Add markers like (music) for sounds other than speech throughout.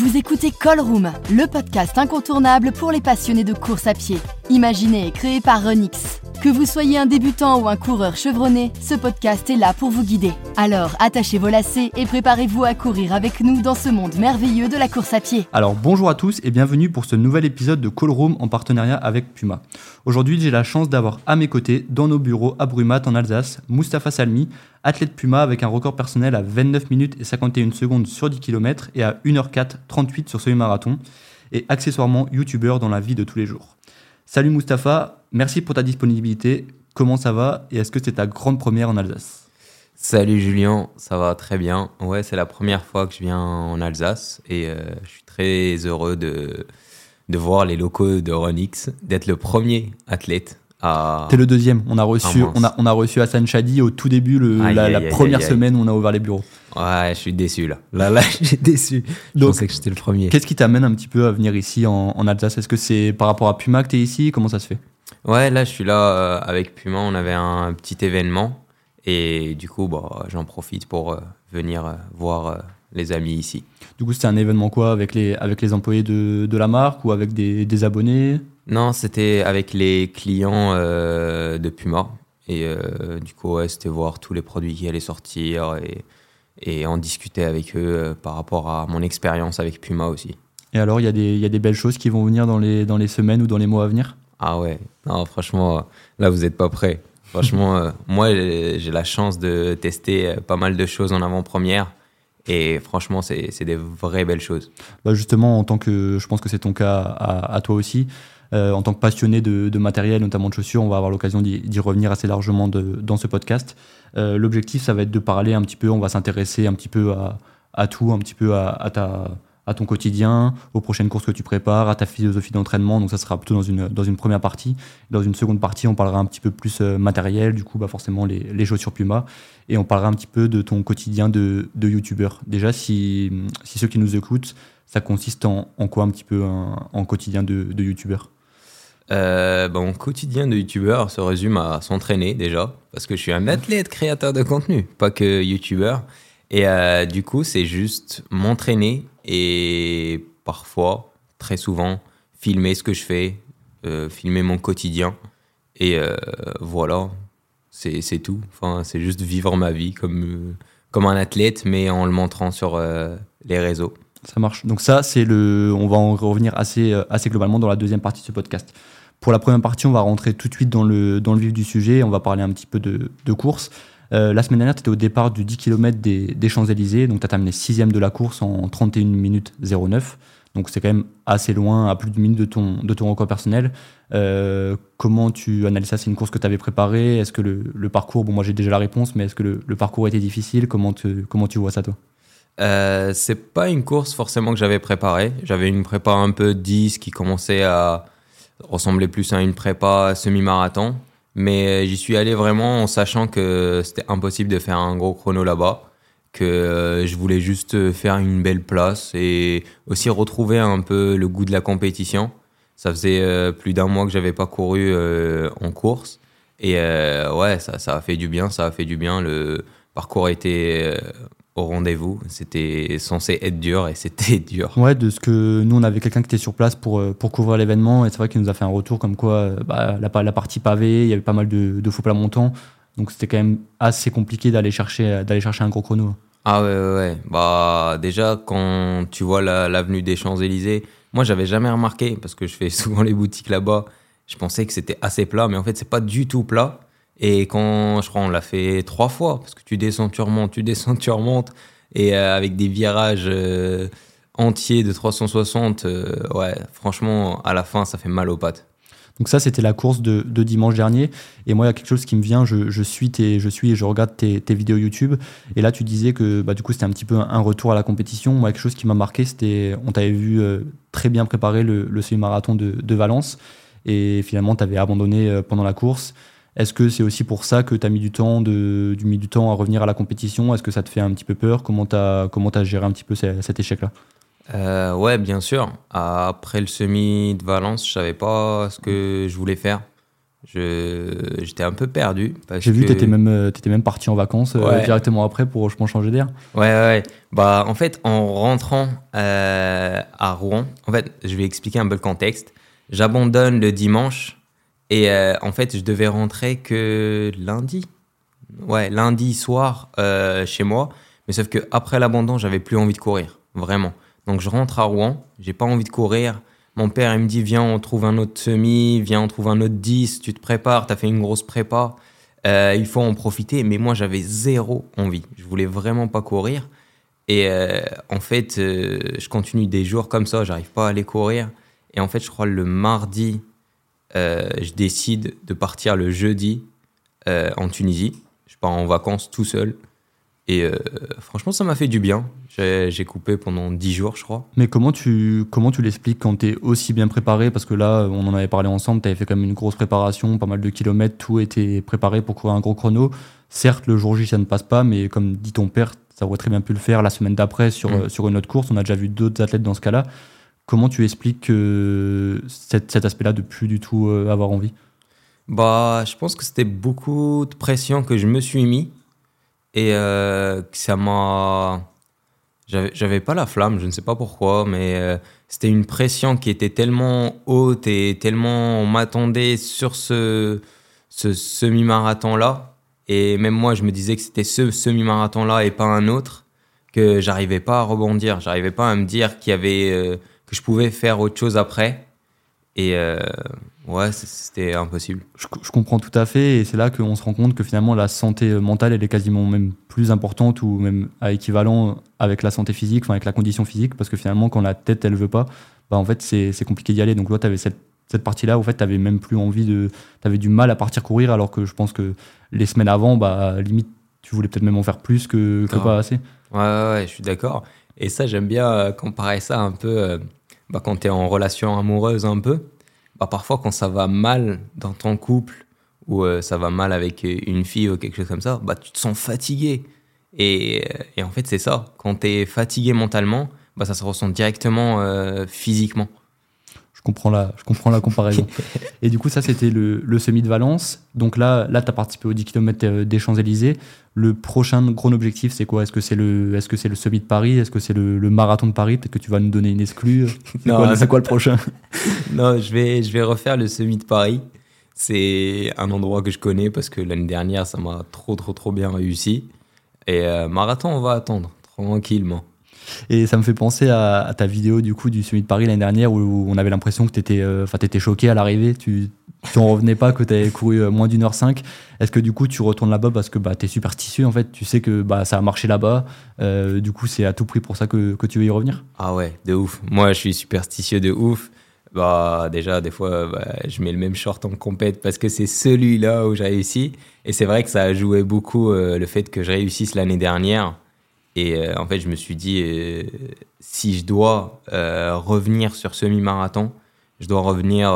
Vous écoutez Call Room, le podcast incontournable pour les passionnés de course à pied. Imaginé et créé par Renix. Que vous soyez un débutant ou un coureur chevronné, ce podcast est là pour vous guider. Alors attachez vos lacets et préparez-vous à courir avec nous dans ce monde merveilleux de la course à pied. Alors bonjour à tous et bienvenue pour ce nouvel épisode de Call Room en partenariat avec Puma. Aujourd'hui j'ai la chance d'avoir à mes côtés, dans nos bureaux à Brumat en Alsace, Mustapha Salmi, athlète Puma avec un record personnel à 29 minutes et 51 secondes sur 10 km et à 1h4 38 sur semi-marathon, et accessoirement youtubeur dans la vie de tous les jours. Salut Mustapha, merci pour ta disponibilité. Comment ça va et est-ce que c'est ta grande première en Alsace? Salut Julien, ça va très bien. Ouais, c'est la première fois que je viens en Alsace et euh, je suis très heureux de, de voir les locaux de Ronix, d'être le premier athlète à. T'es le deuxième. On a reçu, Ah, on a, on a reçu Hassan Chadi au tout début, le- Aïe, la, aïe, la aïe, première semaine où on a ouvert les bureaux. Ouais, je suis déçu là. Là, là, (laughs) j'ai déçu. Je Donc, pensais que j'étais le premier. Qu'est-ce qui t'amène un petit peu à venir ici en, en Alsace? Est-ce que c'est par rapport à Puma que t'es ici? Comment ça se fait? Ouais, là, je suis là euh, avec Puma. On avait un petit événement et du coup, bah, j'en profite pour euh, venir euh, voir les amis ici. Du coup, c'était un événement quoi avec les, avec les employés de, de la marque ou avec des, des abonnés? Non, c'était avec les clients euh, de Puma. Et euh, du coup, ouais, c'était voir tous les produits qui allaient sortir et, et en discuter avec eux euh, par rapport à mon expérience avec Puma aussi. Et alors, il y, a des- il y a des belles choses qui vont venir dans les, dans les semaines ou dans les mois à venir? Ah ouais, non, franchement, là, vous n'êtes pas prêts. Franchement, euh, (laughs) moi, j'ai la chance de tester pas mal de choses en avant-première. Et franchement, c'est c'est des vraies belles choses. Bah, Justement, en tant que, je pense que c'est ton cas à, à toi aussi, euh, en tant que passionné de, matériel, notamment de chaussures, on va avoir l'occasion d'y revenir assez largement dans ce podcast. Euh, L'objectif, ça va être de parler un petit peu, on va s'intéresser un petit peu à, tout, un petit peu à, ton quotidien, aux prochaines courses que tu prépares, à ta philosophie d'entraînement. Donc ça sera plutôt dans une, première partie. Dans une seconde partie, on parlera un petit peu plus euh, matériel, du coup, bah forcément les, les chaussures Puma. Et on parlera un petit peu de ton quotidien de, de youtubeur. Déjà, si, ceux qui nous écoutent, ça consiste en, quoi un petit peu en quotidien de, de youtubeur? Euh, mon quotidien de youtubeur se résume à s'entraîner déjà, parce que je suis un athlète créateur de contenu, pas que youtubeur. Et euh, du coup, c'est juste m'entraîner et parfois, très souvent, filmer ce que je fais, euh, filmer mon quotidien. Et euh, voilà, c'est tout. Enfin, c'est juste vivre ma vie comme, euh, comme un athlète, mais en le montrant sur euh, les réseaux. Ça marche. Donc ça, c'est le. On va en revenir assez, euh, assez globalement dans la deuxième partie de ce podcast. Pour la première partie, on va rentrer tout de suite dans le, dans le vif du sujet. On va parler un petit peu de, de course. Euh, la semaine dernière, tu étais au départ du 10 km des, des Champs-Élysées. Donc, tu as terminé sixième de la course en 31 minutes 09. Donc, c'est quand même assez loin, à plus d'une minute de ton, de ton record personnel. Euh, comment tu analyses ça? C'est une course que tu avais préparée Est-ce que le, le parcours, bon, moi j'ai déjà la réponse, mais est-ce que le, parcours était difficile? Comment, tu- comment tu vois ça, toi? Euh, c'est pas une course forcément que j'avais préparée. J'avais une prépa un peu 10 qui commençait à ressembler plus à une prépa semi-marathon. Mais j'y suis allé vraiment en sachant que c'était impossible de faire un gros chrono là-bas. Que euh, je voulais juste faire une belle place et aussi retrouver un peu le goût de la compétition. Ça faisait euh, plus d'un mois que j'avais pas couru euh, en course. Et ouais, ça, ça a fait du bien, ça a fait du bien. Le parcours était au rendez-vous. C'était censé être dur et c'était (laughs) dur. Ouais, de ce que nous, on avait quelqu'un qui était sur place pour, euh, pour couvrir l'événement, et c'est vrai qu'il nous a fait un retour comme quoi euh, bah, la, pa- la partie pavée, il y avait pas mal de, de faux plats montants, donc c'était quand même assez compliqué d'aller chercher, d'aller chercher un gros chrono. Ah ouais, ouais, ouais. Bah, déjà, quand tu vois la- l'avenue des Champs-Élysées, moi, j'avais jamais remarqué parce que je fais (laughs) souvent les boutiques là-bas. Je pensais que c'était assez plat, mais en fait, c'est pas du tout plat. Et quand je crois, on l'a fait trois fois parce que tu descends, tu remontes, tu descends, tu remontes. Et euh, avec des virages euh, entiers de 360, euh, ouais, franchement, à la fin, ça fait mal aux pattes. Donc ça, c'était la course de, dimanche dernier, et moi, il y a quelque chose qui me vient, je, suis, tes, je suis et je regarde tes, vidéos YouTube, et là, tu disais que bah, du coup, c'était un petit peu un, retour à la compétition. Moi, quelque chose qui m'a marqué, c'était, on t'avait vu euh, très bien préparer le, semi-marathon de, de Valence, et finalement, tu avais abandonné pendant la course. Est-ce que c'est aussi pour ça que tu as mis du temps, de, du, mis du temps à revenir à la compétition? Est-ce que ça te fait un petit peu peur? Comment tu as, comment as géré un petit peu ce- cet échec-là? Euh, ouais, bien sûr. Après le semi de Valence, je savais pas ce que je voulais faire. J'étais un peu perdu. J'ai vu que tu étais même, euh, étais même parti en vacances euh, directement après pour je pense, changer d'air. Ouais, ouais, Bah, en fait, en rentrant euh, à Rouen, en fait, je vais expliquer un peu le contexte. J'abandonne le dimanche et en fait, je devais rentrer que lundi. Ouais, lundi soir chez moi. Mais sauf que après l'abandon, j'avais plus envie de courir, vraiment. Donc je rentre à Rouen, j'ai pas envie de courir. Mon père, il me dit, viens, on trouve un autre semi, viens, on trouve un autre 10, tu te prépares, tu as fait une grosse prépa, euh, il faut en profiter. Mais moi, j'avais zéro envie. Je voulais vraiment pas courir. Et euh, en fait, euh, je continue des jours comme ça, j'arrive pas à aller courir. Et en fait, je crois le mardi, je décide de partir le jeudi en Tunisie. Je pars en vacances tout seul. Et franchement, ça m'a fait du bien. J'ai coupé pendant 10 jours, je crois. Mais comment tu, comment tu l'expliques quand tu es aussi bien préparé? Parce que là, on en avait parlé ensemble, tu avais fait quand même une grosse préparation, pas mal de kilomètres, tout était préparé pour courir un gros chrono. Certes, le jour J, ça ne passe pas, mais comme dit ton père, ça aurait très bien pu le faire la semaine d'après sur, mm. sur une autre course. On a déjà vu d'autres athlètes dans ce cas-là. Comment tu expliques cet, aspect-là de plus du tout euh, avoir envie? Bah, Je pense que c'était beaucoup de pression que je me suis mis et euh, que ça m'a j'avais pas la flamme, je ne sais pas pourquoi, mais euh, c'était une pression qui était tellement haute et tellement on m'attendait sur ce, ce semi-marathon-là. Et même moi, je me disais que c'était ce semi-marathon-là et pas un autre, que j'arrivais pas à rebondir. J'arrivais pas à me dire qu'il y avait, que je pouvais faire autre chose après. Et euh, ouais, c'était impossible. Je, comprends tout à fait, et c'est là qu'on se rend compte que finalement la santé mentale, elle est quasiment même plus importante ou même à équivalent avec la santé physique, enfin avec la condition physique, parce que finalement quand la tête elle veut pas, bah en fait c'est compliqué d'y aller. Donc toi, tu avais cette, cette partie-là, en fait, tu avais même plus envie de. Tu avais du mal à partir courir, alors que je pense que les semaines avant, bah limite, tu voulais peut-être même en faire plus que, que pas assez. Ouais, ouais, ouais je suis d'accord. Et ça, j'aime bien euh, comparer ça un peu. Euh, bah, quand tu es en relation amoureuse un peu, bah, parfois quand ça va mal dans ton couple ou euh, ça va mal avec une fille ou quelque chose comme ça, bah, tu te sens fatigué. Et, euh, et en fait, c'est ça. Quand tu es fatigué mentalement, bah, ça se ressent directement euh, physiquement. Je comprends la, je comprends la comparaison. (laughs) et du coup, ça, c'était le, le, semi de Valence. Donc là, là tu as participé au 10 km des Champs-Élysées. Le prochain gros objectif, c'est quoi? Est-ce que c'est le, est -ce c'est le semi de Paris? Est-ce que c'est le, le, marathon de Paris? Peut-être que tu vas nous donner une exclue. (laughs) C'est quoi, quoi, le prochain? (laughs) Non, je vais, je vais refaire le semi de Paris. C'est un endroit que je connais parce que l'année dernière, ça m'a trop, trop, trop bien réussi. Et euh, marathon, on va attendre tranquillement. Et ça me fait penser à, ta vidéo du coup du Summit de Paris l'année dernière où on avait l'impression que tu étais, euh, choqué à l'arrivée, tu n'en revenais pas, que tu avais couru euh, moins d'une heure cinq. Est-ce que du coup tu retournes là-bas parce que bah, tu es superstitieux en fait, tu sais que bah, ça a marché là-bas, euh, du coup c'est à tout prix pour ça que, que, tu veux y revenir? Ah ouais, de ouf. Moi je suis superstitieux de ouf. Bah, déjà, des fois, bah, je mets le même short en compète parce que c'est celui-là où j'ai réussi. Et c'est vrai que ça a joué beaucoup le fait que je réussisse l'année dernière. Et euh, en fait, je me suis dit, euh, si je dois euh, revenir sur semi-marathon, je dois revenir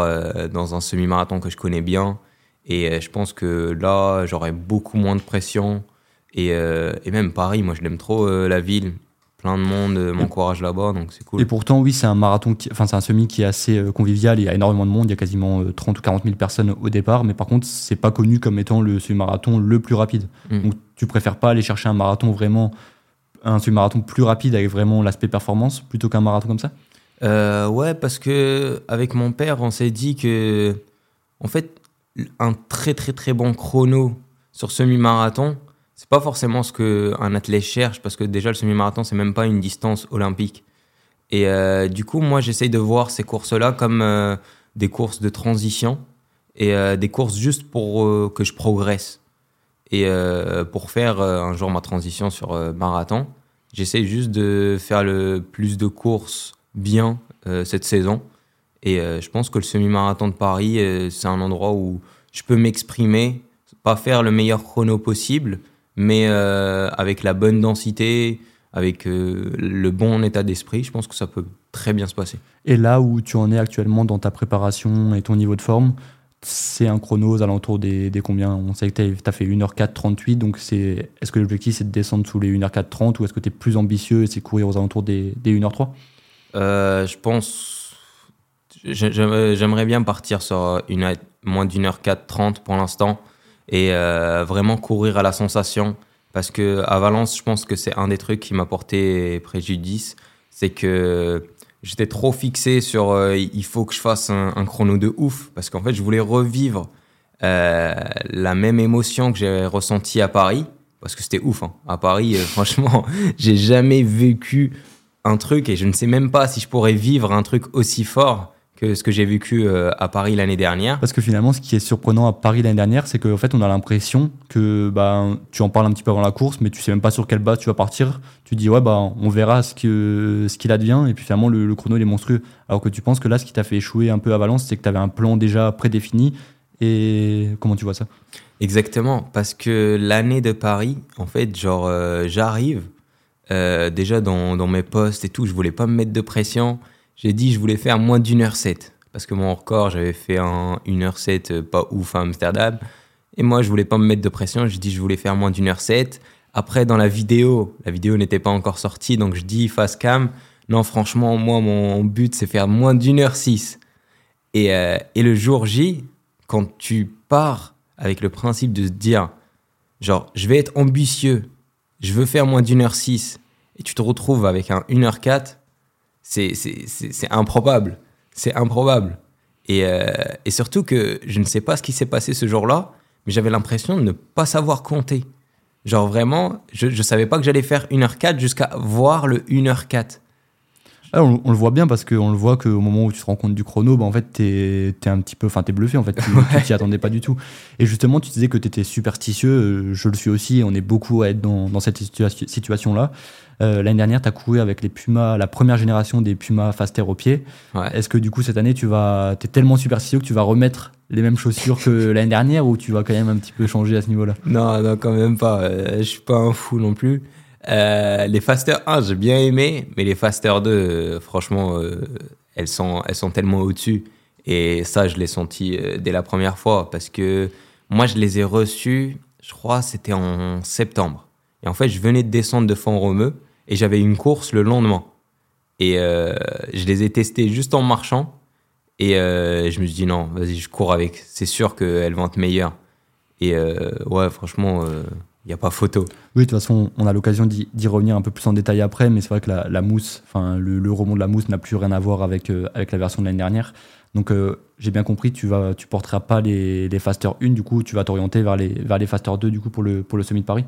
dans un semi-marathon que je connais bien. Et je pense que là, j'aurai beaucoup moins de pression. Et, et même Paris, moi, je l'aime trop, la ville. Plein de monde m'encourage là-bas, donc c'est cool. Et pourtant, oui, c'est un marathon, enfin, c'est un semi qui est assez convivial. Il y a énormément de monde. Il y a quasiment 30 ou 40 000 personnes au départ. Mais par contre, c'est pas connu comme étant le semi-marathon le plus rapide. Mm. Donc, tu préfères pas aller chercher un marathon vraiment un semi-marathon plus rapide avec vraiment l'aspect performance plutôt qu'un marathon comme ça euh, Ouais, parce que avec mon père, on s'est dit que, en fait, un très très très bon chrono sur semi-marathon, c'est pas forcément ce qu'un athlète cherche, parce que déjà le semi-marathon, c'est même pas une distance olympique. Et euh, du coup, moi, j'essaye de voir ces courses-là comme euh, des courses de transition et des courses juste pour que je progresse. Et euh, pour faire euh, un jour ma transition sur euh, marathon, j'essaie juste de faire le plus de courses bien cette saison. Et je pense que le semi-marathon de Paris, c'est un endroit où je peux m'exprimer, pas faire le meilleur chrono possible, mais avec la bonne densité, avec le bon état d'esprit, je pense que ça peut très bien se passer. Et là où tu en es actuellement dans ta préparation et ton niveau de forme, c'est un chrono aux alentours des, combien On sait que tu as, fait 1h4 donc c'est, est-ce que l'objectif c'est de descendre sous les 1h4 30 ou est-ce que tu es plus ambitieux et c'est courir aux alentours des, des 1h3 euh, Je pense. J'aimerais bien partir sur une, moins d'une heure 4 pour l'instant et euh, vraiment courir à la sensation. Parce que à Valence, je pense que c'est un des trucs qui m'a porté préjudice. C'est que j'étais trop fixé sur euh, il faut que je fasse un, chrono de ouf. Parce qu'en fait, je voulais revivre euh, la même émotion que j'ai ressentie à Paris. Parce que c'était ouf. Hein. À Paris, (laughs) franchement, j'ai jamais vécu un truc et je ne sais même pas si je pourrais vivre un truc aussi fort que ce que j'ai vécu euh, à Paris l'année dernière. Parce que finalement, ce qui est surprenant à Paris l'année dernière, c'est qu'en fait, on a l'impression que bah, tu en parles un petit peu avant la course, mais tu sais même pas sur quelle base tu vas partir. Tu dis, ouais, bah, on verra ce qu'il ce qu'il advient, et puis finalement, le, chrono, il est monstrueux. Alors que tu penses que là, ce qui t'a fait échouer un peu à Valence, c'est que tu avais un plan déjà prédéfini. Et comment tu vois ça? Exactement, parce que l'année de Paris, en fait, genre, euh, j'arrive euh, déjà dans, dans mes postes et tout, je voulais pas me mettre de pression j'ai dit je voulais faire moins d'une heure 7 parce que mon record j'avais fait en 1 heure 7 euh, pas ouf à Amsterdam. Et moi je voulais pas me mettre de pression. J'ai dit je voulais faire moins d'une heure 7 après dans la vidéo la vidéo n'était pas encore sortie. Donc je dis face cam. Non franchement moi mon but c'est faire moins d'une heure 6 et, euh, et le jour J quand tu pars avec le principe de se dire genre je vais être ambitieux. Je veux faire moins d'une heure 6 et tu te retrouves avec un 1 heure 4 c'est improbable. C'est improbable. Et, euh, et, surtout que je ne sais pas ce qui s'est passé ce jour-là, mais j'avais l'impression de ne pas savoir compter. Genre vraiment, je ne savais pas que j'allais faire 1h4 jusqu'à voir le 1h4. Ah, on, le voit bien parce qu'on le voit qu'au moment où tu te rends compte du chrono, bah, en fait, t'es es un petit peu, enfin, t'es bluffé, en fait, (laughs) tu t'y attendais pas du tout. Et justement, tu disais que tu étais superstitieux, euh, je le suis aussi, on est beaucoup à être dans, dans cette situation-là. Euh, l'année dernière, tu as couru avec les Pumas, la première génération des Pumas Faster au pied. Est-ce que du coup, cette année, tu vas, es tellement superstitieux que tu vas remettre les mêmes chaussures que (laughs) l'année dernière ou tu vas quand même un petit peu changer à ce niveau-là? Non, non, quand même pas. Euh, je suis pas un fou non plus. Euh, les Faster 1, j'ai bien aimé, mais les Faster 2, franchement, elles, sont, elles sont tellement au-dessus. Et ça, je l'ai senti dès la première fois parce que moi, je les ai reçues, je crois, c'était en septembre. Et en fait, je venais de descendre de Font-Romeu et j'avais une course le lendemain. Et euh, je les ai testés juste en marchant. Et euh, je me suis dit, non, vas-y, je cours avec. C'est sûr qu'elles vont être meilleures. Et euh, ouais, franchement, il n'y a pas photo. Oui, de toute façon, on a l'occasion d'y revenir un peu plus en détail après. Mais c'est vrai que la, mousse, enfin, le, le, remont de la mousse n'a plus rien à voir avec, avec la version de l'année dernière. Donc, j'ai bien compris, tu vas, tu porteras pas les, les Faster 1, du coup, tu vas t'orienter vers les, vers les Faster 2, du coup, pour le, pour le Semi de Paris?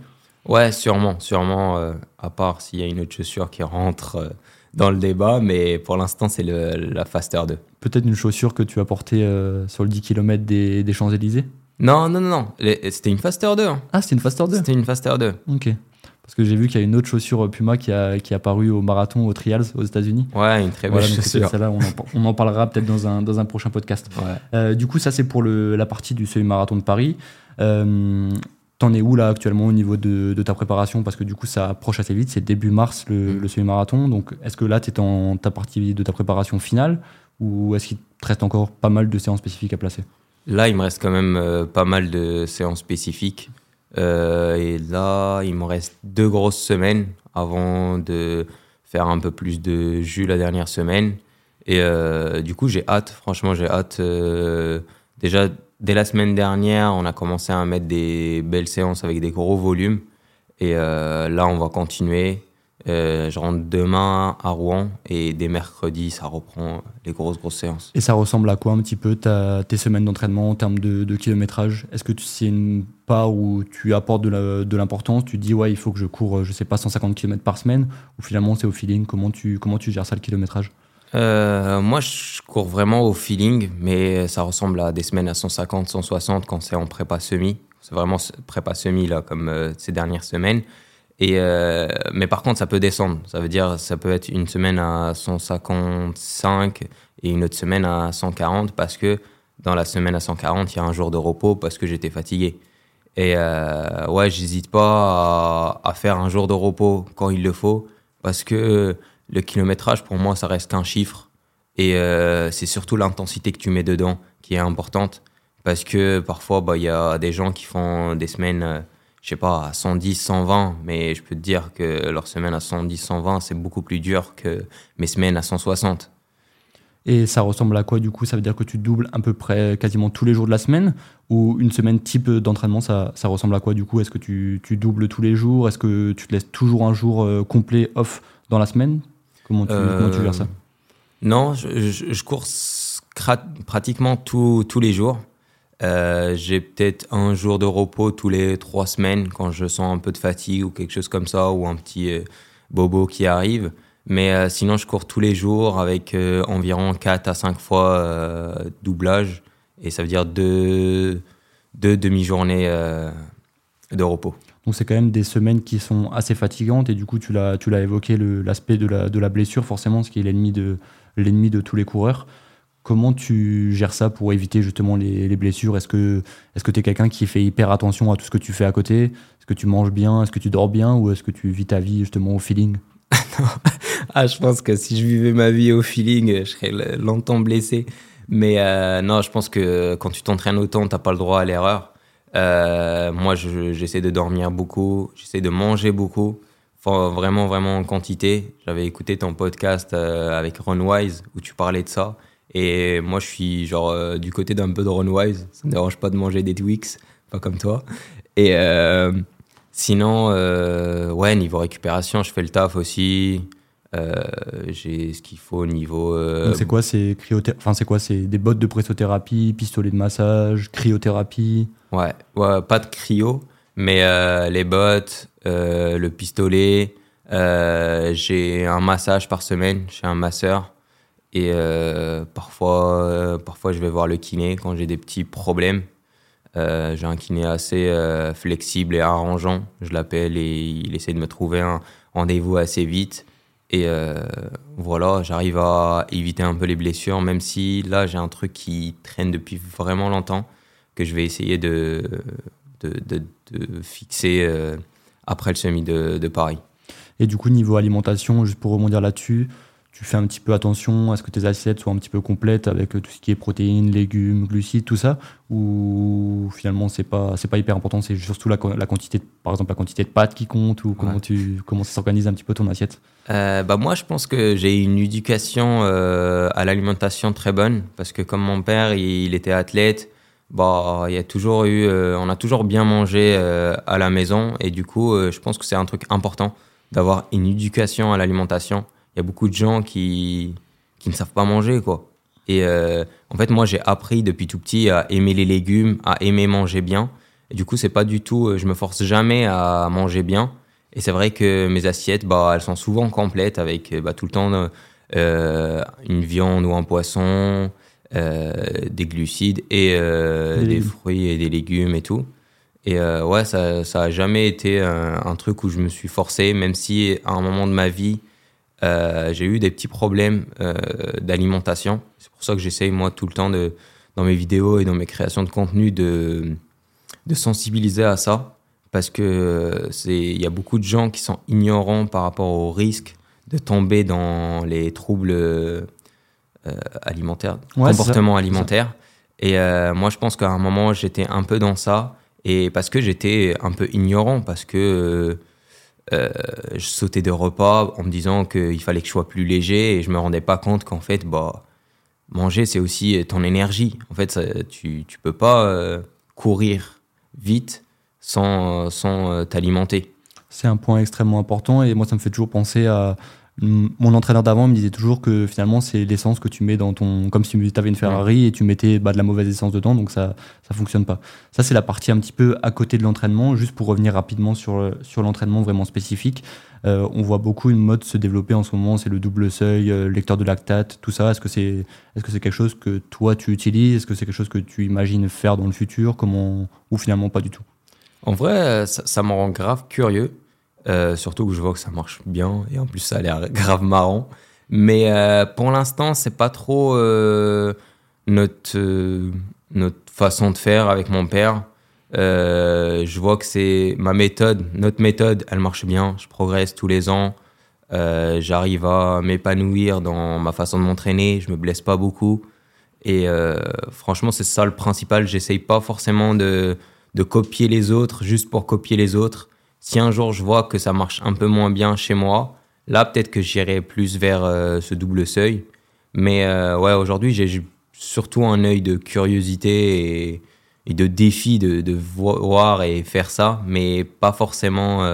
Ouais, sûrement, sûrement, euh, à part s'il y a une autre chaussure qui rentre euh, dans le débat, mais pour l'instant, c'est la Faster 2. Peut-être une chaussure que tu as portée euh, sur le 10 km des, des Champs-Élysées? Non, non, non, non. C'était une Faster 2. Hein. Ah, c'était une Faster 2 C'était une Faster 2. Ok. Parce que j'ai vu qu'il y a une autre chaussure Puma qui a, qui a apparu au marathon, au Trials, aux États-Unis. Ouais, une très belle chaussure. Celle-là, on, on, en parlera peut-être dans un, dans un prochain podcast. du coup, ça, c'est pour le, la partie du semi-marathon de Paris. Euh, T'en es où là actuellement au niveau de, ta préparation? Parce que du coup, ça approche assez vite. C'est début mars le, mm. semi-marathon. Donc, est-ce que là, tu es dans ta partie de ta préparation finale? Ou est-ce qu'il te reste encore pas mal de séances spécifiques à placer? Là, il me reste quand même euh, pas mal de séances spécifiques. Euh, et là, il me reste deux grosses semaines avant de faire un peu plus de jus la dernière semaine. Et euh, du coup, j'ai hâte. Franchement, j'ai hâte. déjà dès la semaine dernière, on a commencé à mettre des belles séances avec des gros volumes. Et là, on va continuer. Euh, je rentre demain à Rouen et dès mercredi, ça reprend les grosses, grosses séances. Et ça ressemble à quoi un petit peu tes semaines d'entraînement en termes de, kilométrage? Est-ce que c'est une part où tu apportes de l'importance? Tu dis, ouais, il faut que je cours, je sais pas, 150 km par semaine? Ou finalement, c'est au feeling? Comment tu, comment tu gères ça le kilométrage? Euh, moi, je cours vraiment au feeling, mais ça ressemble à des semaines à 150, 160 quand c'est en prépa semi. C'est vraiment prépa semi, là, comme euh, ces dernières semaines. Euh, mais par contre, ça peut descendre. Ça veut dire, ça peut être une semaine à 155 et une autre semaine à 140 parce que dans la semaine à 140, il y a un jour de repos parce que j'étais fatigué. Et ouais, j'hésite pas à, faire un jour de repos quand il le faut parce que le kilométrage, pour moi, ça reste qu'un chiffre. Et euh, c'est surtout l'intensité que tu mets dedans qui est importante. Parce que parfois, bah, il y a des gens qui font des semaines, je euh, sais pas, à 110, 120. Mais je peux te dire que leur semaine à 110, 120, c'est beaucoup plus dur que mes semaines à 160. Et ça ressemble à quoi du coup? Ça veut dire que tu doubles à peu près quasiment tous les jours de la semaine? Ou une semaine type d'entraînement, ça, ça, ressemble à quoi du coup? Est-ce que tu, tu, doubles tous les jours? Est-ce que tu te laisses toujours un jour euh, complet off dans la semaine? Comment tu, comment tu, gères ça? Non, je, je, je cours pratiquement tous les jours. Euh, j'ai peut-être un jour de repos tous les trois semaines quand je sens un peu de fatigue ou quelque chose comme ça, ou un petit euh, bobo qui arrive. Mais euh, sinon, je cours tous les jours avec environ 4 à 5 fois doublage. Et ça veut dire deux, deux demi-journées de repos. Donc c'est quand même des semaines qui sont assez fatigantes. Et du coup, tu l'as, évoqué, l'aspect de la, de la blessure, forcément, ce qui est l'ennemi de, de tous les coureurs. Comment tu gères ça pour éviter justement les, les blessures? Est-ce que que tu es quelqu'un qui fait hyper attention à tout ce que tu fais à côté? Est-ce que tu manges bien? Est-ce que tu dors bien? Ou est-ce que tu vis ta vie justement au feeling? (laughs) Ah, je pense que si je vivais ma vie au feeling, je serais longtemps blessé. Mais euh, non, je pense que quand tu t'entraînes autant, t'as pas le droit à l'erreur. Euh, moi, j'essaie de dormir beaucoup, j'essaie de manger beaucoup, enfin, vraiment, vraiment en quantité. J'avais écouté ton podcast euh, avec Ron Wise où tu parlais de ça. Et moi, je suis genre euh, du côté d'un peu de Ron Wise. Ça me dérange pas de manger des Twix, pas comme toi. Et euh, Sinon, euh, ouais, niveau récupération, je fais le taf aussi. J'ai ce qu'il faut au niveau. C'est quoi C'est enfin, c'est quoi? C'est des bottes de pressothérapie, pistolet de massage, cryothérapie? Ouais, ouais pas de cryo, mais les bottes, le pistolet. j'ai un massage par semaine chez un masseur. Et parfois, parfois, je vais voir le kiné quand j'ai des petits problèmes. Euh, j'ai un kiné assez euh, flexible et arrangeant. Je l'appelle et il essaie de me trouver un rendez-vous assez vite. Et euh, voilà, j'arrive à éviter un peu les blessures, même si là j'ai un truc qui traîne depuis vraiment longtemps, que je vais essayer de, de, de, de fixer après le semi de, de Paris. Et du coup, niveau alimentation, juste pour rebondir là-dessus, tu fais un petit peu attention à ce que tes assiettes soient un petit peu complètes avec euh, tout ce qui est protéines, légumes, glucides, tout ça Ou finalement, c'est pas, c'est pas hyper important, c'est surtout la, la, quantité, par exemple, la quantité de pâtes qui compte ou comment, tu, comment ça s'organise un petit peu ton assiette? Euh, bah Moi, je pense que j'ai une éducation euh, à l'alimentation très bonne parce que comme mon père, il, était athlète, bah, il y a toujours eu, euh, on a toujours bien mangé à la maison et du coup, je pense que c'est un truc important d'avoir une éducation à l'alimentation y a beaucoup de gens qui, qui ne savent pas manger, quoi. Et euh, en fait, moi, j'ai appris depuis tout petit à aimer les légumes, à aimer manger bien. Et du coup, c'est pas du tout, euh, je me force jamais à manger bien. Et c'est vrai que mes assiettes, bah, elles sont souvent complètes avec bah, tout le temps euh, une viande ou un poisson, euh, des glucides et euh, des, des fruits et des légumes et tout. Et euh, ouais, ça, ça a jamais été un, un, truc où je me suis forcé, même si à un moment de ma vie, euh, j'ai eu des petits problèmes euh, d'alimentation. C'est pour ça que j'essaye, moi, tout le temps, de, dans mes vidéos et dans mes créations de contenu, de, de sensibiliser à ça. Parce que il y a beaucoup de gens qui sont ignorants par rapport au risque de tomber dans les troubles euh, alimentaires, ouais, comportements alimentaires. Et euh, moi, je pense qu'à un moment, j'étais un peu dans ça. Et parce que j'étais un peu ignorant, parce que euh, je sautais de repas en me disant qu'il fallait que je sois plus léger et je me rendais pas compte qu'en fait, bah, manger, c'est aussi ton énergie. En fait, tu, tu peux pas euh, courir vite sans, sans euh, t'alimenter. C'est un point extrêmement important et moi, ça me fait toujours penser à mon entraîneur d'avant me disait toujours que finalement c'est l'essence que tu mets dans ton comme si tu avais une Ferrari et tu mettais bah, de la mauvaise essence dedans donc ça ça fonctionne pas. Ça c'est la partie un petit peu à côté de l'entraînement juste pour revenir rapidement sur sur l'entraînement vraiment spécifique. Euh, on voit beaucoup une mode se développer en ce moment c'est le double seuil euh, lecteur de lactate tout ça. Est-ce que c'est est-ce que c'est quelque chose que toi tu utilises? Est-ce que c'est quelque chose que tu imagines faire dans le futur? Comment ou finalement pas du tout? En vrai ça, ça me rend grave curieux euh, surtout que je vois que ça marche bien et en plus ça a l'air (laughs) grave marrant. Mais euh, pour l'instant, c'est pas trop euh, notre, notre façon de faire avec mon père. Je vois que c'est ma méthode, notre méthode, elle marche bien. Je progresse tous les ans. J'arrive à m'épanouir dans ma façon de m'entraîner. Je me blesse pas beaucoup. Et franchement, c'est ça le principal. J'essaye pas forcément de, de copier les autres juste pour copier les autres si un jour je vois que ça marche un peu moins bien chez moi, là peut-être que j'irai plus vers euh, ce double seuil. Mais ouais, aujourd'hui, j'ai surtout un œil de curiosité et, et de défi de, de, voir et faire ça, mais pas forcément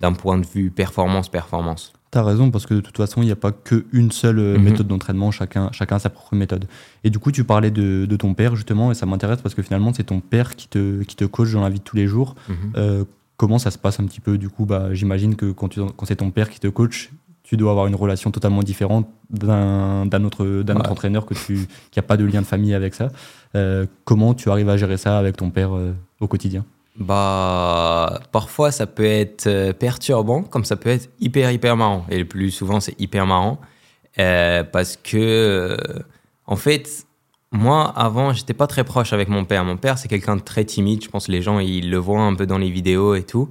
d'un point de vue performance-performance. Tu as raison, parce que de toute façon, il n'y a pas qu'une seule euh, mhm. méthode d'entraînement, chacun, chacun a sa propre méthode. Et du coup, tu parlais de, de ton père, justement, et ça m'intéresse parce que finalement, c'est ton père qui te, qui te coach dans la vie de tous les jours. Mhm. Euh, comment ça se passe un petit peu Du coup, bah, j'imagine que quand, quand c'est ton père qui te coach, tu dois avoir une relation totalement différente d'un, autre, d'un autre entraîneur que tu, (laughs) qui n'a pas de lien de famille avec ça. Euh, comment tu arrives à gérer ça avec ton père au quotidien? Bah, parfois ça peut être euh, perturbant, comme ça peut être hyper hyper marrant. Et le plus souvent c'est hyper marrant euh, parce que, euh, en fait, moi avant j'étais pas très proche avec mon père. Mon père c'est quelqu'un de très timide. Je pense que les gens ils le voient un peu dans les vidéos et tout.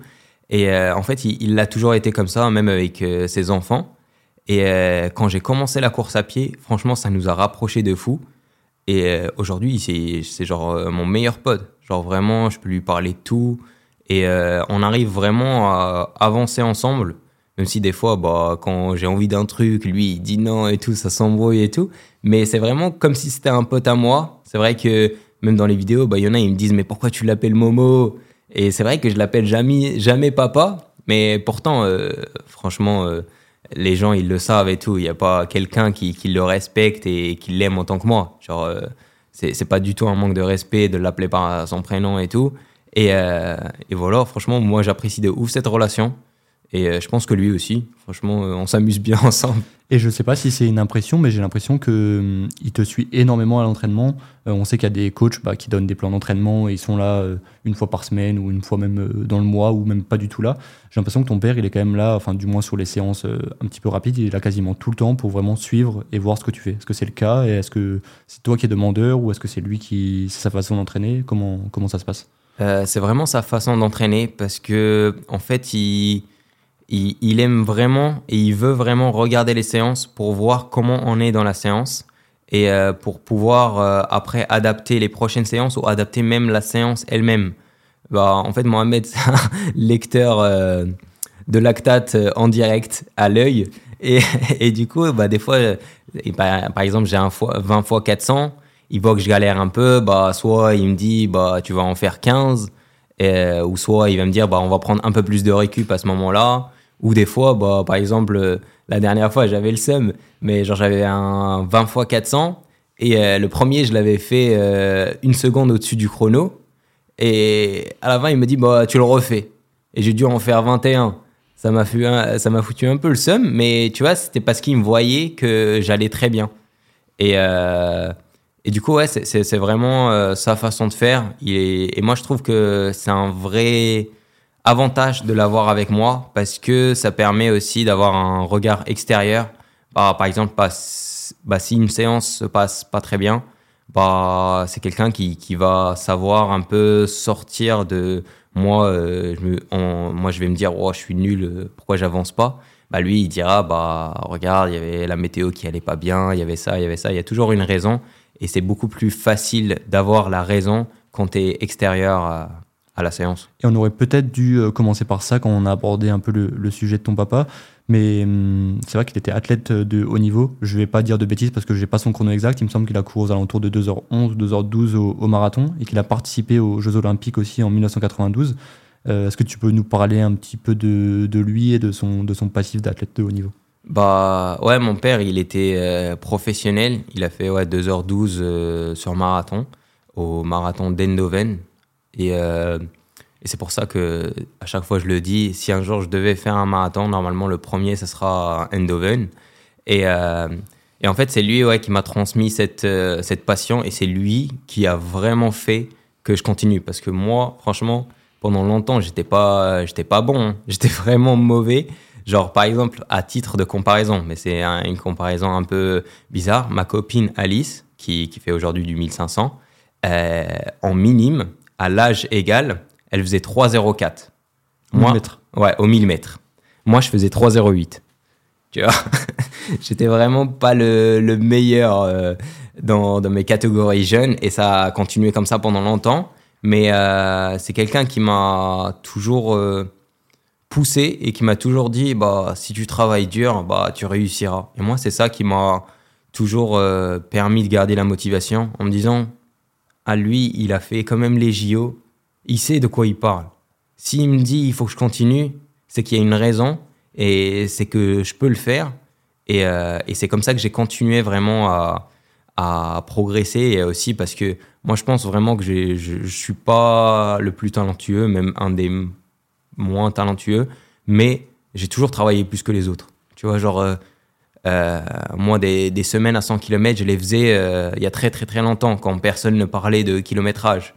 Et en fait il l'a toujours été comme ça, même avec ses enfants. Et quand j'ai commencé la course à pied, franchement ça nous a rapprochés de fou. Et aujourd'hui c'est genre mon meilleur pote. Genre vraiment, je peux lui parler de tout. Et euh, on arrive vraiment à avancer ensemble. Même si des fois, bah, quand j'ai envie d'un truc, lui, il dit non et tout, ça s'embrouille et tout. Mais c'est vraiment comme si c'était un pote à moi. C'est vrai que même dans les vidéos, bah, il y en a, ils me disent, mais pourquoi tu l'appelles Momo? Et c'est vrai que je l'appelle jamais, jamais papa. Mais pourtant, euh, franchement, euh, les gens, ils le savent et tout. Il n'y a pas quelqu'un qui, qui, le respecte et qui l'aime en tant que moi. Genre, c'est pas du tout un manque de respect de l'appeler par son prénom et tout. Et, euh, et voilà, franchement, moi j'apprécie de ouf cette relation. Et euh, je pense que lui aussi. Franchement, euh, on s'amuse bien (laughs) ensemble. Et je sais pas si c'est une impression, mais j'ai l'impression que hum, il te suit énormément à l'entraînement. on sait qu'il y a des coachs bah, qui donnent des plans d'entraînement et ils sont là une fois par semaine ou une fois même dans le mois ou même pas du tout là. J'ai l'impression que ton père, il est quand même là, enfin du moins sur les séances un petit peu rapides, il est là quasiment tout le temps pour vraiment suivre et voir ce que tu fais. Est-ce que c'est le cas et est-ce que c'est toi qui es demandeur ou est-ce que c'est lui qui c'est sa façon d'entraîner? Comment comment ça se passe? C'est vraiment sa façon d'entraîner parce que en fait il il, aime vraiment et il veut vraiment regarder les séances pour voir comment on est dans la séance et euh, pour pouvoir euh, après adapter les prochaines séances ou adapter même la séance elle-même. Bah, en fait, Mohamed, c'est un (laughs) lecteur euh, de lactate en direct à l'œil. Et, (laughs) et, du coup, bah, des fois, bah, par exemple, j'ai un fois, 20 fois 400, il voit que je galère un peu, bah, soit il me dit bah, tu vas en faire 15, ou soit il va me dire bah, on va prendre un peu plus de récup à ce moment-là. Ou des fois, bah, par exemple, euh, la dernière fois, j'avais le seum, mais genre j'avais un 20 x 400 et euh, le premier, je l'avais fait euh, une seconde au-dessus du chrono. Et à la fin, il me dit, bah, tu le refais. Et j'ai dû en faire 21. Ça m'a foutu, un peu le seum, mais tu vois, c'était parce qu'il me voyait que j'allais très bien. Et, et du coup, ouais, c'est vraiment sa façon de faire. Et moi, je trouve que c'est un vrai avantage de l'avoir avec moi parce que ça permet aussi d'avoir un regard extérieur. Bah, par exemple, bah, si une séance se passe pas très bien, bah, c'est quelqu'un qui, va savoir un peu sortir de moi. Euh, je moi, je vais me dire, oh, je suis nul, euh, pourquoi j'avance pas? Bah, Lui, il dira, bah, regarde, il y avait la météo qui allait pas bien, il y avait ça, il y avait ça. Il y a toujours une raison et c'est beaucoup plus facile d'avoir la raison quand tu es extérieur à la séance. Et on aurait peut-être dû euh, commencer par ça quand on a abordé un peu le, sujet de ton papa. Mais hum, c'est vrai qu'il était athlète de haut niveau. Je vais pas dire de bêtises parce que je n'ai pas son chrono exact. Il me semble qu'il a couru aux alentours de 2h11, 2h12 au, marathon et qu'il a participé aux Jeux Olympiques aussi en 1992. Euh, est-ce que tu peux nous parler un petit peu de, de lui et de son, de son passif d'athlète de haut niveau? Bah ouais, mon père, il était euh, professionnel. Il a fait ouais, 2h12 sur marathon, au marathon d'Endoven. Euh, et, c'est pour ça que à chaque fois je le dis, si un jour je devais faire un marathon, normalement le premier ce sera Endoven. Et, euh, et en fait c'est lui ouais, qui m'a transmis cette, euh, cette passion et c'est lui qui a vraiment fait que je continue. Parce que moi, franchement, pendant longtemps j'étais pas, j'étais pas bon, hein. (laughs) j'étais vraiment mauvais. Genre, par exemple, à titre de comparaison, mais c'est une comparaison un peu bizarre, ma copine Alice, qui, qui fait aujourd'hui du 1500, en minime, à l'âge égal, elle faisait 3,04. Moi, millimètre. Ouais, au millimètre. Moi, je faisais 3,08. (laughs) Tu vois (laughs) J'étais vraiment pas le, le meilleur euh, dans, dans, mes catégories jeunes et ça a continué comme ça pendant longtemps. Mais euh, c'est quelqu'un qui m'a toujours euh, poussé et qui m'a toujours dit bah, si tu travailles dur, bah, tu réussiras. Et moi, c'est ça qui m'a toujours permis de garder la motivation en me disant, à lui, il a fait quand même les JO, il sait de quoi il parle. S'il me dit il faut que je continue, c'est qu'il y a une raison et c'est que je peux le faire. Et, euh, c'est comme ça que j'ai continué vraiment à, à progresser et aussi parce que moi je pense vraiment que je, je suis pas le plus talentueux, même un des moins talentueux, mais j'ai toujours travaillé plus que les autres. Tu vois, genre, euh, euh moi, des, semaines à 100 km, je les faisais euh, il y a très très très longtemps, quand personne ne parlait de kilométrage.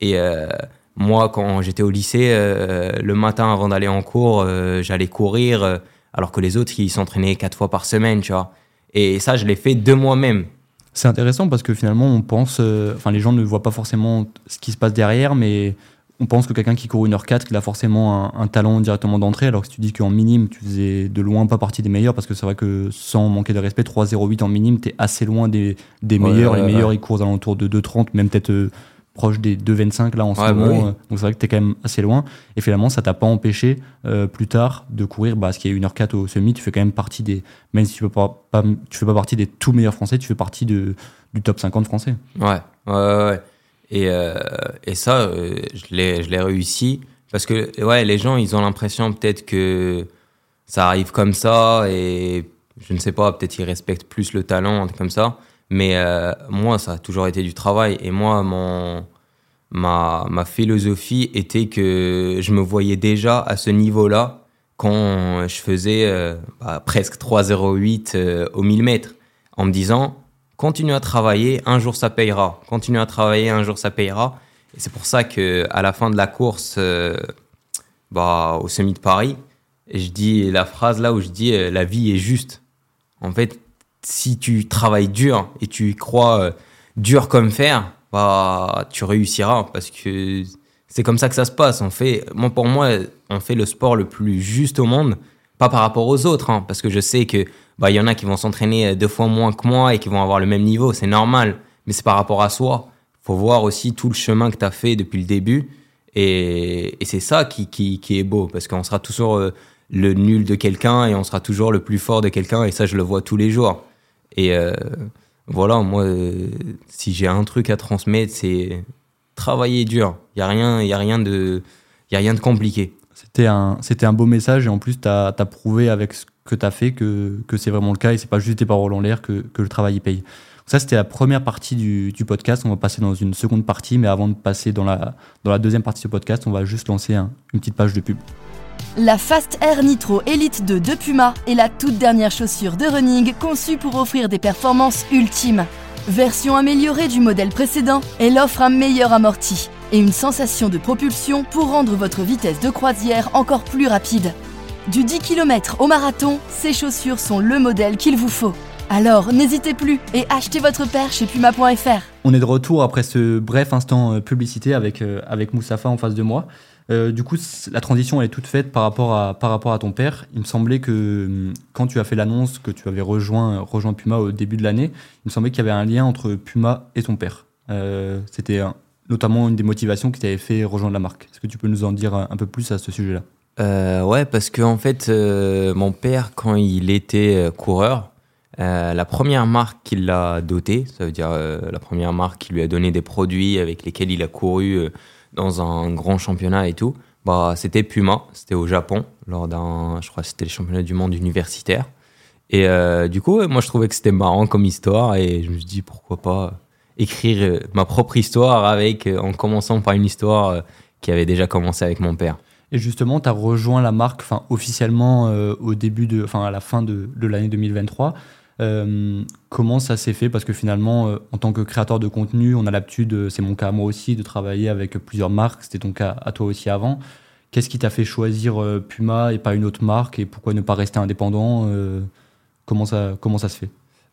Et euh, moi, quand j'étais au lycée, le matin avant d'aller en cours, j'allais courir, alors que les autres, ils s'entraînaient quatre fois par semaine, tu vois. Et ça, je l'ai fait de moi-même. C'est intéressant parce que finalement, on pense, enfin, les gens ne voient pas forcément ce qui se passe derrière, mais on pense que quelqu'un qui court 1h04, qu'il a forcément un, talent directement d'entrée, alors que si tu dis qu'en minime, tu faisais de loin pas partie des meilleurs, parce que c'est vrai que sans manquer de respect, 3,08 en minime, tu es assez loin des, des meilleurs. les meilleurs, ils courent alentours de 2,30, même peut-être euh, proche des 2,25 là en ce moment. Bah euh, donc c'est vrai que tu es quand même assez loin. Et finalement, ça t'a pas empêché euh, plus tard de courir, bah, parce qu'il y a 1h04 au semi, tu fais quand même partie des, même si tu ne pas, pas, tu fais pas partie des tout meilleurs français, tu fais partie de, du top 50 français. Ouais, ouais, ouais. Et, euh, et ça, euh, je l'ai réussi. Parce que ouais, les gens, ils ont l'impression peut-être que ça arrive comme ça et je ne sais pas, peut-être ils respectent plus le talent, comme ça. Mais euh, moi, ça a toujours été du travail. Et moi, mon, ma, ma philosophie était que je me voyais déjà à ce niveau-là quand je faisais bah, presque 3,08 euh, au 1000 mètres. En me disant, continue à travailler, un jour ça payera. Continue à travailler, un jour ça payera. Et c'est pour ça que à la fin de la course, euh, bah, au semi de Paris, je dis la phrase là où je dis euh, la vie est juste. En fait, si tu travailles dur et tu crois euh, dur comme fer, bah, tu réussiras parce que c'est comme ça que ça se passe. On fait, moi, pour moi, on fait le sport le plus juste au monde, pas par rapport aux autres, hein, parce que je sais que bah, il y en a qui vont s'entraîner euh, deux fois moins que moi et qui vont avoir le même niveau, c'est normal, mais c'est par rapport à soi. Faut voir aussi tout le chemin que tu as fait depuis le début. Et, c'est ça qui, qui, qui, est beau, parce qu'on sera toujours euh, le nul de quelqu'un et on sera toujours le plus fort de quelqu'un, et ça, je le vois tous les jours. Et euh, voilà, moi, si j'ai un truc à transmettre, c'est travailler dur. Il n'y a, rien, y a, rien de, y a rien de compliqué. C'était un, un beau message, et en plus, tu as, prouvé avec ce que tu as fait que, que c'est vraiment le cas et c'est pas juste des paroles en l'air que, que, le travail y paye. Ça, c'était la première partie du, du, podcast. On va passer dans une seconde partie, mais avant de passer dans la, dans la deuxième partie du podcast, on va juste lancer une petite page de pub. La Fast Air Nitro Elite 2 de Puma est la toute dernière chaussure de running conçue pour offrir des performances ultimes. Version améliorée du modèle précédent, elle offre un meilleur amorti et une sensation de propulsion pour rendre votre vitesse de croisière encore plus rapide. Du 10 km au marathon, ces chaussures sont le modèle qu'il vous faut. Alors n'hésitez plus et achetez votre paire chez puma.fr. On est de retour après ce bref instant euh, publicité avec, euh, avec Moussafa en face de moi. Euh, du coup, la transition est toute faite par rapport, à, par rapport à ton père. Il me semblait que hum, quand tu as fait l'annonce que tu avais rejoint, rejoint Puma au début de l'année, il me semblait qu'il y avait un lien entre Puma et ton père. C'était notamment une des motivations qui t'avait fait rejoindre la marque. Est-ce que tu peux nous en dire un peu plus à ce sujet-là? Euh, ouais, parce que en fait, euh, mon père, quand il était euh, coureur, euh, la première marque qui l'a doté, ça veut dire la première marque qui lui a donné des produits avec lesquels il a couru dans un grand championnat et tout, bah c'était Puma, c'était au Japon lors d'un, je crois, c'était les championnats du monde universitaire. Et du coup, moi, je trouvais que c'était marrant comme histoire et je me suis dit pourquoi pas écrire ma propre histoire avec, en commençant par une histoire qui avait déjà commencé avec mon père. Et justement, tu as rejoint la marque officiellement euh, au début de, à la fin de, de l'année 2023. Euh, comment ça s'est fait? Parce que finalement, euh, en tant que créateur de contenu, on a l'habitude, c'est mon cas à moi aussi, de travailler avec plusieurs marques. C'était ton cas à toi aussi avant. Qu'est-ce qui t'a fait choisir Puma et pas une autre marque? Et pourquoi ne pas rester indépendant comment, ça, comment ça se fait?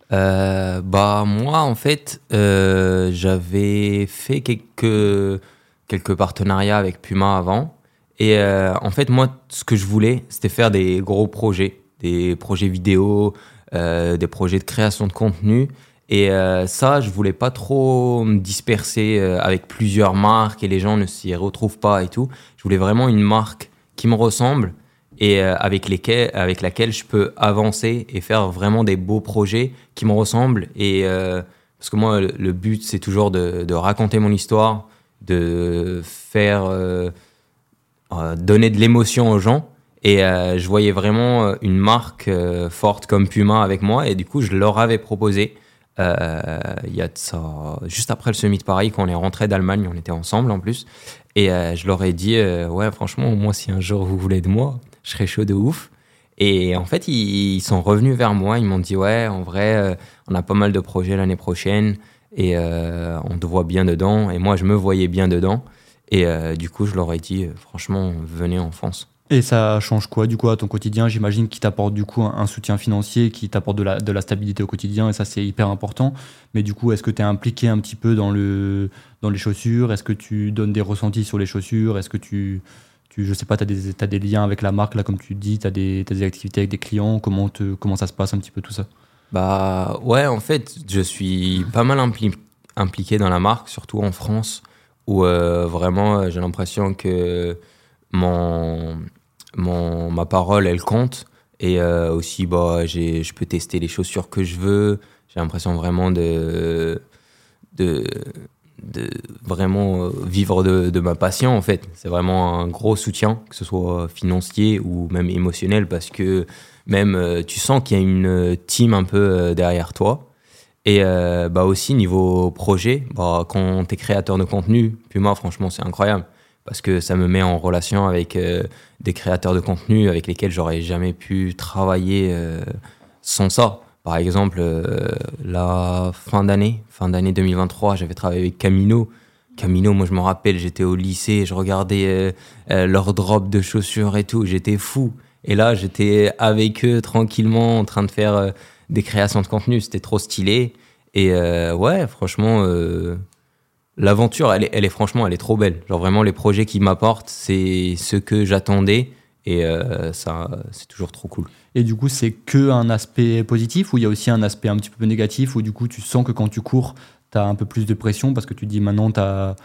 Bah moi en fait j'avais fait quelques quelques partenariats avec Puma avant et euh, en fait, moi, ce que je voulais, c'était faire des gros projets, des projets vidéo, euh, des projets de création de contenu. Et euh, ça, je voulais pas trop me disperser avec plusieurs marques et les gens ne s'y retrouvent pas et tout. Je voulais vraiment une marque qui me ressemble et avec, lesquels, avec laquelle je peux avancer et faire vraiment des beaux projets qui me ressemblent. Et, parce que moi, le, but, c'est toujours de, raconter mon histoire, de faire donner de l'émotion aux gens. Et je voyais vraiment une marque forte comme Puma avec moi. Et du coup, je leur avais proposé euh, y a ça, juste après le Semi de Paris, quand on est rentré d'Allemagne, on était ensemble en plus. Et euh, je leur ai dit, euh, ouais, franchement, moi, si un jour vous voulez de moi, je serais chaud de ouf. Et en fait, ils, sont revenus vers moi. Ils m'ont dit, ouais, en vrai, on a pas mal de projets l'année prochaine et on te voit bien dedans. Et moi, je me voyais bien dedans. Et du coup, je leur ai dit, franchement, venez en France. Et ça change quoi du coup à ton quotidien? J'imagine qu'il t'apporte du coup un, soutien financier, qui t'apporte de la, de la, stabilité au quotidien, et ça c'est hyper important. Mais du coup, est-ce que tu es impliqué un petit peu dans, le, dans les chaussures? Est-ce que tu donnes des ressentis sur les chaussures? Est-ce que tu, tu, je sais pas, tu as des, as des liens avec la marque, là comme tu dis, tu as, des, as des activités avec des clients? Comment, te, comment ça se passe un petit peu tout ça? Bah ouais, en fait, je suis pas mal impliqué dans la marque, surtout en France, où euh, vraiment j'ai l'impression que mon ma parole, elle compte. Et euh, aussi, bah, je peux tester les chaussures que je veux. J'ai l'impression vraiment de, de, de vraiment euh, vivre de, de, ma passion, en fait. C'est vraiment un gros soutien, que ce soit financier ou même émotionnel, parce que même euh, tu sens qu'il y a une team un peu derrière toi. Et bah aussi, niveau projet, bah, quand tu es créateur de contenu, moi, franchement, c'est incroyable parce que ça me met en relation avec euh, des créateurs de contenu avec lesquels j'aurais jamais pu travailler euh, sans ça. Par exemple, euh, la fin d'année, fin d'année 2023, j'avais travaillé avec Camino. Camino, moi je me rappelle, j'étais au lycée, je regardais leurs drops de chaussures et tout, j'étais fou. Et là, j'étais avec eux tranquillement en train de faire des créations de contenu, c'était trop stylé. Et ouais, franchement, l'aventure, elle est, franchement, elle est trop belle. Genre vraiment, les projets qui m'apportent, c'est ce que j'attendais et euh, ça, c'est toujours trop cool. Et du coup, c'est que un aspect positif ou il y a aussi un aspect un petit peu négatif où du coup, tu sens que quand tu cours, tu as un peu plus de pression parce que tu dis maintenant, tu as,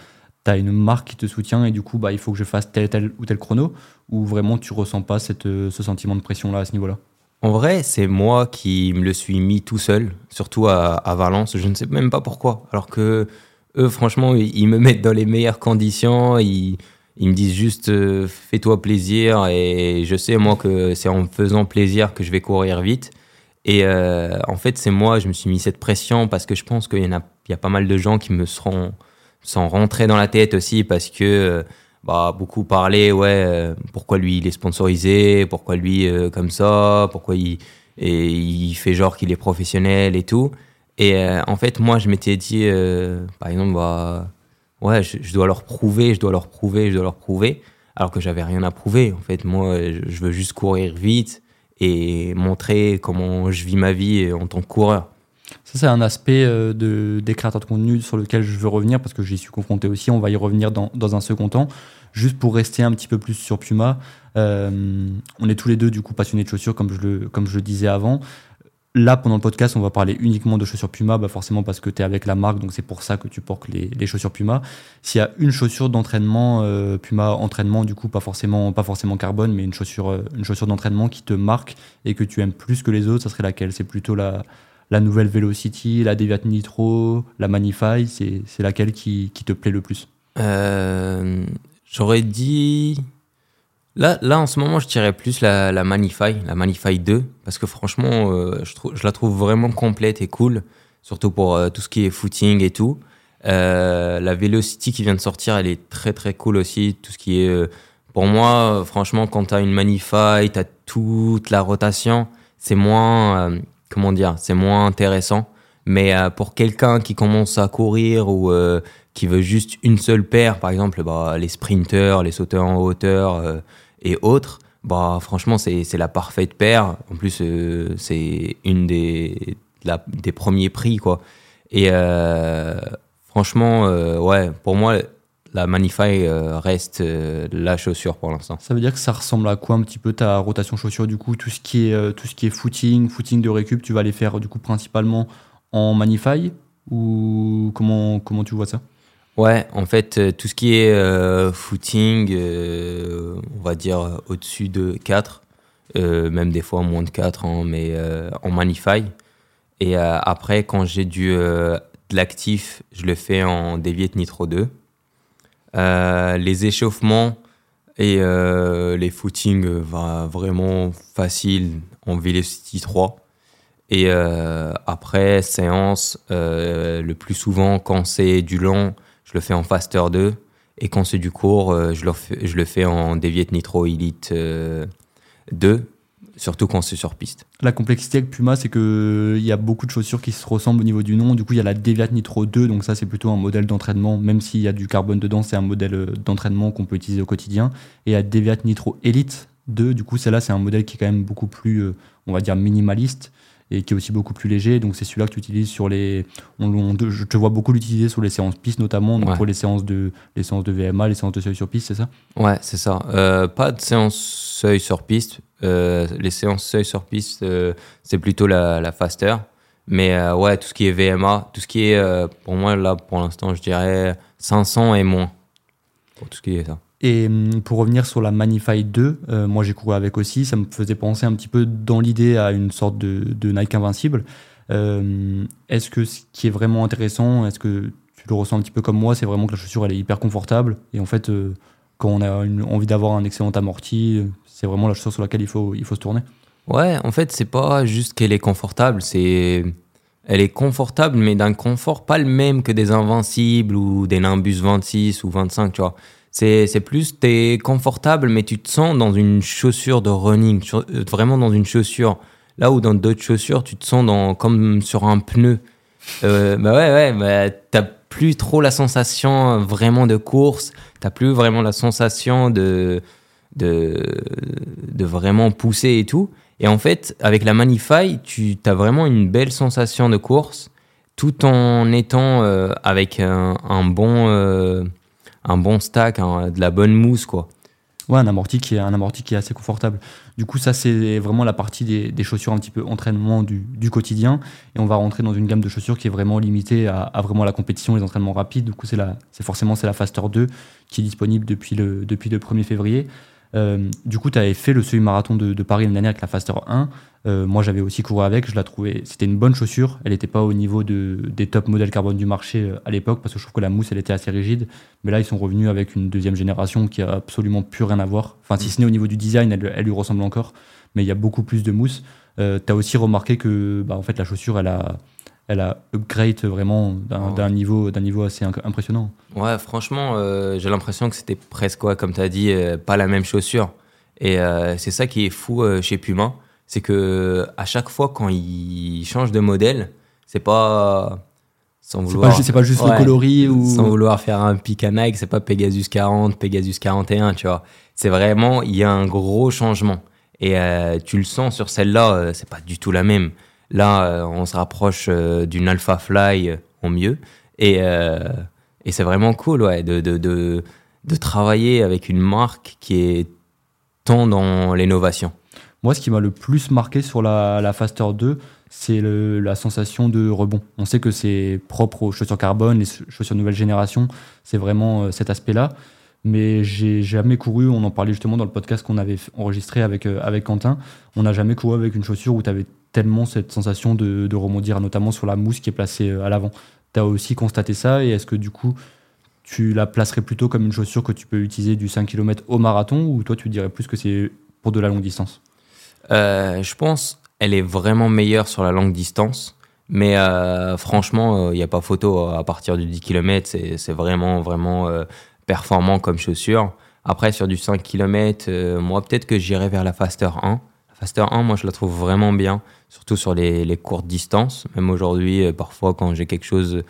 as, une marque qui te soutient et du coup, bah, il faut que je fasse tel, tel ou tel chrono ou vraiment tu ressens pas cette, ce sentiment de pression-là à ce niveau-là? En vrai, c'est moi qui me le suis mis tout seul, surtout à, Valence. Je ne sais même pas pourquoi. Alors que eux, franchement, ils me mettent dans les meilleures conditions. Ils, me disent juste euh, fais-toi plaisir. Et je sais, moi, que c'est en faisant plaisir que je vais courir vite. Et euh, en fait, c'est moi, je me suis mis cette pression parce que je pense qu'il y, a, y a pas mal de gens qui me seront sont rentrés dans la tête aussi parce que euh, bah, beaucoup parlaient, ouais, pourquoi lui il est sponsorisé, pourquoi lui comme ça, pourquoi il, et il fait genre qu'il est professionnel et tout. Et euh, en fait, moi, je m'étais dit, euh, par exemple, bah, ouais, je, dois leur prouver, je dois leur prouver, je dois leur prouver, alors que j'avais rien à prouver. En fait, moi, je veux juste courir vite et montrer comment je vis ma vie en tant que coureur. Ça, c'est un aspect euh, de, des créateurs de contenu sur lequel je veux revenir parce que j'y suis confronté aussi. On va y revenir dans, dans, un second temps. Juste pour rester un petit peu plus sur Puma, on est tous les deux du coup passionnés de chaussures, comme je le, comme je le disais avant. Là, pendant le podcast, on va parler uniquement de chaussures Puma, bah forcément parce que tu es avec la marque, donc c'est pour ça que tu portes les, chaussures Puma. S'il y a une chaussure d'entraînement, euh, Puma entraînement, du coup, pas forcément, pas forcément carbone, mais une chaussure, euh, une chaussure d'entraînement qui te marque et que tu aimes plus que les autres, ça serait laquelle? C'est plutôt la, la nouvelle Velocity, la Deviat Nitro, la Manify, c'est laquelle qui, qui, te plaît le plus? Euh, J'aurais dit Là, là, en ce moment, je dirais plus la, la Manify, la Manify 2, parce que franchement, euh, je, je, la trouve vraiment complète et cool, surtout pour euh, tout ce qui est footing et tout. Euh, la Velocity qui vient de sortir, elle est très très cool aussi. Tout ce qui est, pour moi, franchement, quand tu as une Manify, tu as toute la rotation, c'est moins, comment dire, c'est moins intéressant. Mais pour quelqu'un qui commence à courir ou qui veut juste une seule paire, par exemple, bah, les sprinters, les sauteurs en hauteur et autres, bah, franchement, c'est la parfaite paire. En plus, euh, c'est une des, des premiers prix, quoi. Et euh, franchement, euh, ouais, pour moi, la Manify reste la chaussure pour l'instant. Ça veut dire que ça ressemble à quoi un petit peu ta rotation chaussure du coup tout ce qui est tout ce qui est footing, footing de récup, tu vas les faire du coup principalement en Manify ou comment comment tu vois ça? Ouais, en fait, euh, tout ce qui est euh, footing, euh, on va dire au-dessus de 4, euh, même des fois moins de 4, hein, mais en Manify. Et après, quand j'ai du, de l'actif, je le fais en Deviate Nitro 2. Euh, les échauffements et les footings va vraiment facile en Velocity 3. Et après, séance, le plus souvent, quand c'est du long, je le fais en Faster 2. Et quand c'est du court, euh, je, le fais, en Deviate Nitro Elite euh, 2, surtout quand c'est sur piste. La complexité avec Puma, c'est que il y a beaucoup de chaussures qui se ressemblent au niveau du nom. Du coup, il y a la Deviate Nitro 2, donc ça, c'est plutôt un modèle d'entraînement. Même s'il y a du carbone dedans, c'est un modèle euh, d'entraînement qu'on peut utiliser au quotidien. Et la Deviate Nitro Elite 2, du coup, celle-là, c'est un modèle qui est quand même beaucoup plus, euh, on va dire, minimaliste et qui est aussi beaucoup plus léger. Donc, c'est celui-là que tu utilises sur les. On, on- je te vois beaucoup l'utiliser sur les séances piste, notamment, donc Ouais. pour les séances, de, les séances de VMA, les séances de seuil sur piste, c'est ça? Ouais, c'est ça. Euh, pas de séance seuil sur piste. Euh, les séances seuil sur piste, euh, c'est plutôt la, la faster. Mais ouais, tout ce qui est VMA, tout ce qui est, pour moi, là, pour l'instant, je dirais 500 et moins. Pour tout ce qui est ça. Et hum, pour revenir sur la Manify 2, euh, moi j'ai couru avec aussi, ça me faisait penser un petit peu dans l'idée à une sorte de, Nike Invincible. Euh, est-ce que ce qui est vraiment intéressant, est-ce que tu le ressens un petit peu comme moi, c'est vraiment que la chaussure elle est hyper confortable et en fait euh, quand on a envie d'avoir un excellent amorti, c'est vraiment la chaussure sur laquelle il faut, il faut se tourner. Ouais, en fait, c'est pas juste qu'elle est confortable, c'est. Elle est confortable, mais d'un confort pas le même que des Invincibles ou des Nimbus 26 ou 25, tu vois. C'est plus, t'es confortable, mais tu te sens dans une chaussure de running, euh, vraiment dans une chaussure. Là où dans d'autres chaussures, tu te sens dans, comme sur un pneu. Euh, bah ouais, ouais, bah, t'as plus trop la sensation vraiment de course, t'as plus vraiment la sensation de, de, de vraiment pousser et tout. Et en fait, avec la Manify, tu as vraiment une belle sensation de course, tout en étant euh, avec un, bon, euh, un bon stack, de la bonne mousse, quoi. Ouais, un amorti qui est, un amorti qui est assez confortable. Du coup, ça, c'est vraiment la partie des, chaussures un petit peu entraînement du, quotidien. Et on va rentrer dans une gamme de chaussures qui est vraiment limitée à, vraiment la compétition, les entraînements rapides. Du coup, c'est forcément c'est la Faster 2 qui est disponible depuis le, depuis le 1er février. Euh, du coup, tu avais fait le semi-marathon de, de Paris l'année dernière avec la Faster 1. Euh, moi, j'avais aussi couru avec. Je la trouvais. C'était une bonne chaussure. Elle n'était pas au niveau de, des top modèles carbone du marché euh, à l'époque parce que je trouve que la mousse, elle était assez rigide. Mais là, ils sont revenus avec une deuxième génération qui a absolument plus rien à voir. Enfin, si ce n'est au niveau du design, elle, elle lui ressemble encore. Mais il y a beaucoup plus de mousse. Euh, tu as aussi remarqué que bah, en fait, la chaussure, elle a, elle a upgrade vraiment d'un Oh. niveau, d'un niveau assez impressionnant. Ouais, franchement, euh, j'ai l'impression que c'était presque, ouais, comme tu as dit, euh, pas la même chaussure. Et euh, c'est ça qui est fou chez Puma, c'est que à chaque fois quand ils changent de modèle, c'est pas sans vouloir, c'est pas juste le coloris ou. sans vouloir faire un pic à Nike, c'est pas Pegasus 40, Pegasus 41, tu vois. C'est vraiment, il y a un gros changement. Et euh, tu le sens sur celle-là, euh, c'est pas du tout la même. Là, euh, on se rapproche d'une Alpha Fly en mieux. Et, et c'est vraiment cool, ouais, de, de, de, de travailler avec une marque qui est tant dans l'innovation. Moi, ce qui m'a le plus marqué sur la, Faster 2, c'est la sensation de rebond. On sait que c'est propre aux chaussures carbone, les chaussures nouvelle génération, c'est vraiment euh, cet aspect-là. Mais j'ai jamais couru, on en parlait justement dans le podcast qu'on avait enregistré avec, euh, avec Quentin, on n'a jamais couru avec une chaussure où tu avais tellement cette sensation de, de rebondir, notamment sur la mousse qui est placée euh, à l'avant. Tu as aussi constaté ça et est-ce que du coup, tu la placerais plutôt comme une chaussure que tu peux utiliser du 5 km au marathon ou toi tu dirais plus que c'est pour de la longue distance? Euh, je pense elle est vraiment meilleure sur la longue distance. Mais euh, franchement, il n'y a pas photo. À partir du 10 km, c'est vraiment, vraiment euh, performant comme chaussure. Après, sur du 5 km, moi, peut-être que j'irai vers la Faster 1. La Faster 1, moi, je la trouve vraiment bien, surtout sur les, courtes distances. Même aujourd'hui, euh, parfois, quand j'ai quelque chose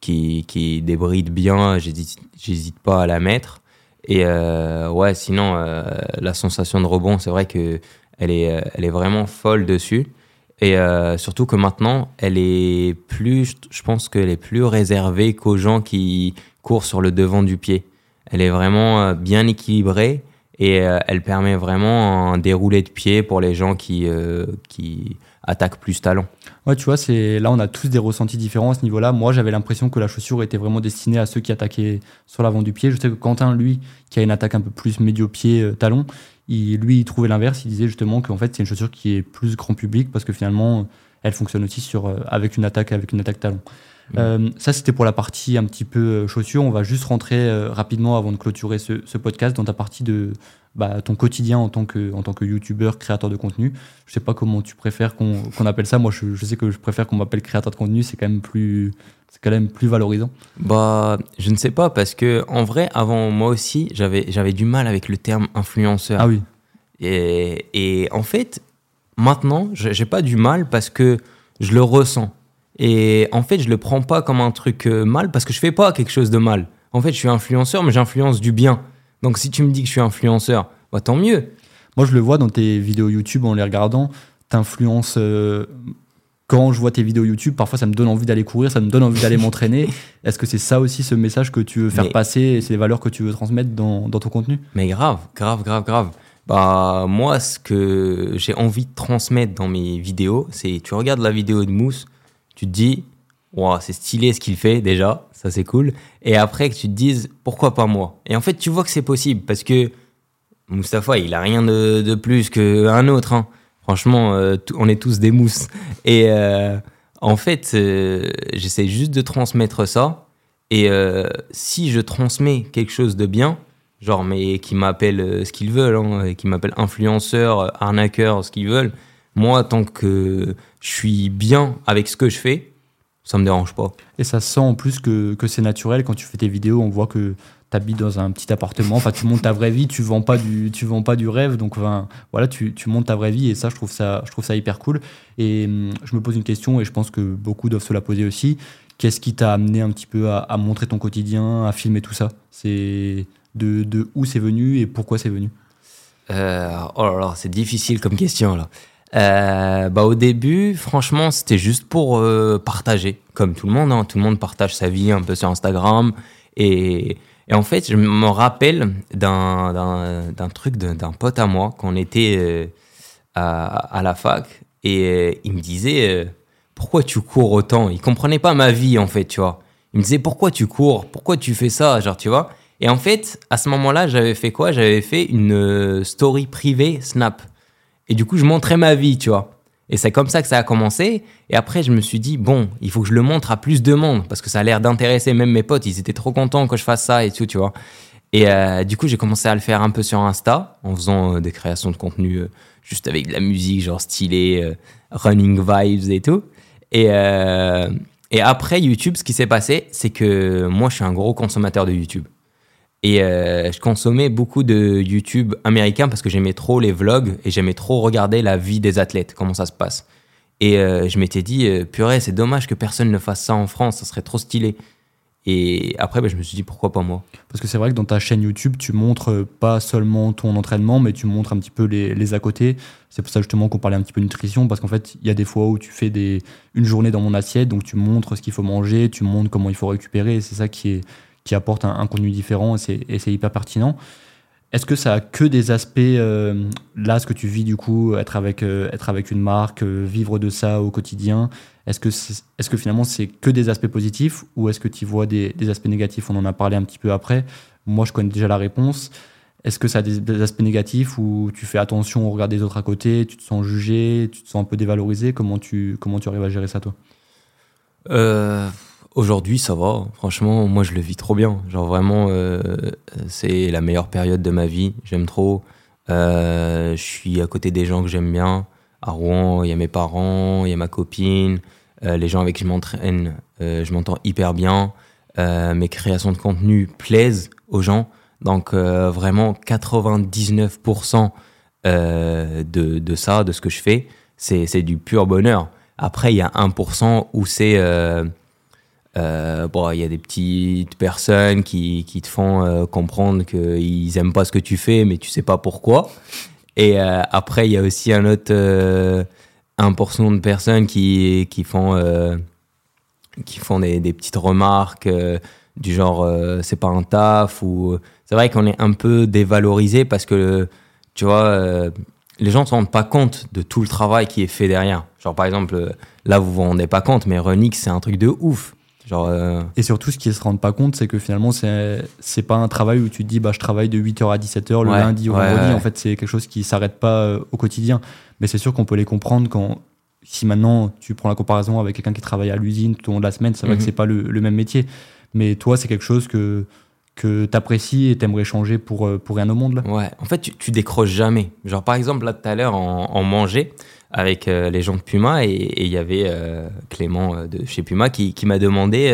qui, débride bien, j'hésite pas à la mettre. Et euh, ouais, sinon, euh, la sensation de rebond, c'est vrai que elle est, euh, elle est vraiment folle dessus. Et euh, surtout que maintenant, elle est plus, je pense qu'elle est plus réservée qu'aux gens qui courent sur le devant du pied. Elle est vraiment euh, bien équilibrée et elle permet vraiment un déroulé de pied pour les gens qui, qui attaque plus talent. Ouais, tu vois, c'est là on a tous des ressentis différents à ce niveau-là. Moi, j'avais l'impression que la chaussure était vraiment destinée à ceux qui attaquaient sur l'avant du pied. Je sais que Quentin, lui, qui a une attaque un peu plus médio-pied euh, talon, il, lui, trouvait l'inverse. Il disait justement qu'en fait, c'est une chaussure qui est plus grand public parce que finalement, elle fonctionne aussi sur euh, avec une attaque avec une attaque talon. Euh, ça, c'était pour la partie un petit peu euh, chaussure. On va juste rentrer euh, rapidement avant de clôturer ce, ce podcast dans ta partie de bah, ton quotidien en tant que, en tant que youtubeur, créateur de contenu. Je sais pas comment tu préfères qu'on appelle ça. Moi, je, je sais que je préfère qu'on m'appelle créateur de contenu. C'est quand même plus, c'est quand même plus valorisant. Bah, je ne sais pas parce que en vrai, avant moi aussi, j'avais j'avais du mal avec le terme influenceur. Ah oui. Et, et en fait, maintenant, j'ai pas du mal parce que je le ressens. Et en fait, je le prends pas comme un truc euh, mal parce que je fais pas quelque chose de mal. En fait, je suis influenceur, mais j'influence du bien. Donc, si tu me dis que je suis influenceur, bah, tant mieux. Moi, je le vois dans tes vidéos YouTube en les regardant. T'influences. euh, quand je vois tes vidéos YouTube, parfois ça me donne envie d'aller courir, ça me donne envie d'aller (laughs) m'entraîner. Est-ce que c'est ça aussi ce message que tu veux faire Mais- passer et c'est les valeurs que tu veux transmettre dans, dans ton contenu? Mais grave, grave, grave, grave. Bah, moi, ce que j'ai envie de transmettre dans mes vidéos, c'est tu regardes la vidéo de Mousse, tu te dis, Wow, c'est stylé ce qu'il fait déjà, ça c'est cool. Et après que tu te dises, pourquoi pas moi? Et en fait, tu vois que c'est possible parce que Mustapha, il a rien de, de plus qu'un autre. hein. Franchement, euh, on est tous des mousses. Et euh, en fait, euh, j'essaie juste de transmettre ça. Et si je transmets quelque chose de bien, genre, mais qui m'appellent euh, ce qu'ils veulent, hein, qui m'appellent influenceur, arnaqueur, ce qu'ils veulent, moi, tant que je suis bien avec ce que je fais, ça me dérange pas. Et ça sent en plus que, que c'est naturel. Quand tu fais tes vidéos, on voit que tu habites dans un petit appartement. Enfin, tu montes ta vraie vie, tu vends pas du, tu vends pas du rêve. Donc, enfin, voilà, tu, tu montes ta vraie vie. Et ça, je trouve ça, je trouve ça hyper cool. Et hum, je me pose une question, et je pense que beaucoup doivent se la poser aussi. Qu'est-ce qui t'a amené un petit peu à, à montrer ton quotidien, à filmer tout ça? C'est de, de où c'est venu et pourquoi c'est venu? Euh, oh là là, c'est difficile comme question là. Euh, bah au début, franchement, c'était juste pour euh, partager, comme tout le monde. hein. Tout le monde partage sa vie un peu sur Instagram. Et, et en fait, je me rappelle d'un- truc d'un pote à moi quand on était euh, à, à la fac. Et il me disait Pourquoi tu cours autant? Il comprenait pas ma vie en fait, tu vois. Il me disait Pourquoi tu cours? Pourquoi tu fais ça? Genre, tu vois. Et en fait, à ce moment-là, j'avais fait quoi? J'avais fait une story privée Snap. Et du coup, je montrais ma vie, tu vois. Et c'est comme ça que ça a commencé. Et après, je me suis dit, bon, il faut que je le montre à plus de monde parce que ça a l'air d'intéresser même mes potes. Ils étaient trop contents que je fasse ça et tout, tu vois. Et euh, du coup, j'ai commencé à le faire un peu sur Insta en faisant euh, des créations de contenu euh, juste avec de la musique, genre stylé, running vibes et tout. Et après YouTube, ce qui s'est passé, c'est que moi, je suis un gros consommateur de YouTube. Et euh, je consommais beaucoup de YouTube américain parce que j'aimais trop les vlogs et j'aimais trop regarder la vie des athlètes, comment ça se passe. Et euh, je m'étais dit, euh, purée, c'est dommage que personne ne fasse ça en France, ça serait trop stylé. Et après, bah, je me suis dit, pourquoi pas moi? Parce que c'est vrai que dans ta chaîne YouTube, tu montres pas seulement ton entraînement, mais tu montres un petit peu les, à côté. C'est pour ça justement qu'on parlait un petit peu nutrition, parce qu'en fait, il y a des fois où tu fais des, une journée dans mon assiette, donc tu montres ce qu'il faut manger, tu montres comment il faut récupérer, et c'est ça qui, est, qui apporte un, un contenu différent, et c'est, hyper pertinent. Est-ce que ça a que des aspects, euh, là, ce que tu vis du coup, être avec, euh, être avec une marque, euh, vivre de ça au quotidien? Est-ce que, est-ce que finalement c'est que des aspects positifs ou est-ce que tu vois des, aspects négatifs? On en a parlé un petit peu après. Moi, je connais déjà la réponse. Est-ce que ça a des, aspects négatifs où tu fais attention au regard des autres à côté, tu te sens jugé, tu te sens un peu dévalorisé? Comment tu, comment tu arrives à gérer ça, toi? Aujourd'hui, ça va. Franchement, moi, je le vis trop bien. Genre, vraiment, euh, c'est la meilleure période de ma vie. J'aime trop. Euh, je suis à côté des gens que j'aime bien. À Rouen, il y a mes parents, il y a ma copine, euh, les gens avec qui je m'entraîne, je m'entends hyper bien. Mes créations de contenu plaisent aux gens. Donc, vraiment, 99% euh, de, ça, de ce que je fais, c'est du pur bonheur. Après, il y a 1% où c'est. Euh, euh, bon, il y a des petites personnes qui, qui te font euh, comprendre qu'ils aiment pas ce que tu fais, mais tu sais pas pourquoi. Et euh, après, il y a aussi un autre euh, 1% de personnes qui, qui font, euh, qui font des, petites remarques euh, du genre euh, c'est pas un taf ou c'est vrai qu'on est un peu dévalorisé parce que tu vois euh, les gens ne se rendent pas compte de tout le travail qui est fait derrière. Genre, par exemple, euh, là, vous vous rendez pas compte, mais Renix, c'est un truc de ouf. Genre, euh, Et surtout, ce qu'ils se rendent pas compte, c'est que finalement, c'est c'est pas un travail où tu te dis, bah, je travaille de 8h à 17h le Ouais, lundi au ouais, vendredi. ouais. En fait, c'est quelque chose qui s'arrête pas euh, au quotidien. Mais c'est sûr qu'on peut les comprendre quand, si maintenant tu prends la comparaison avec quelqu'un qui travaille à l'usine tout au long de la semaine, c'est vrai Mhm. que c'est pas le, le même métier. Mais toi, c'est quelque chose que, que tu apprécies et t'aimerais changer pour, euh, pour rien au monde, là. Ouais, en fait, tu, décroches jamais. Genre, par exemple, là, tout à l'heure, on, on mangeait avec euh, les gens de Puma et il y avait euh, Clément de chez Puma qui, qui m'a demandé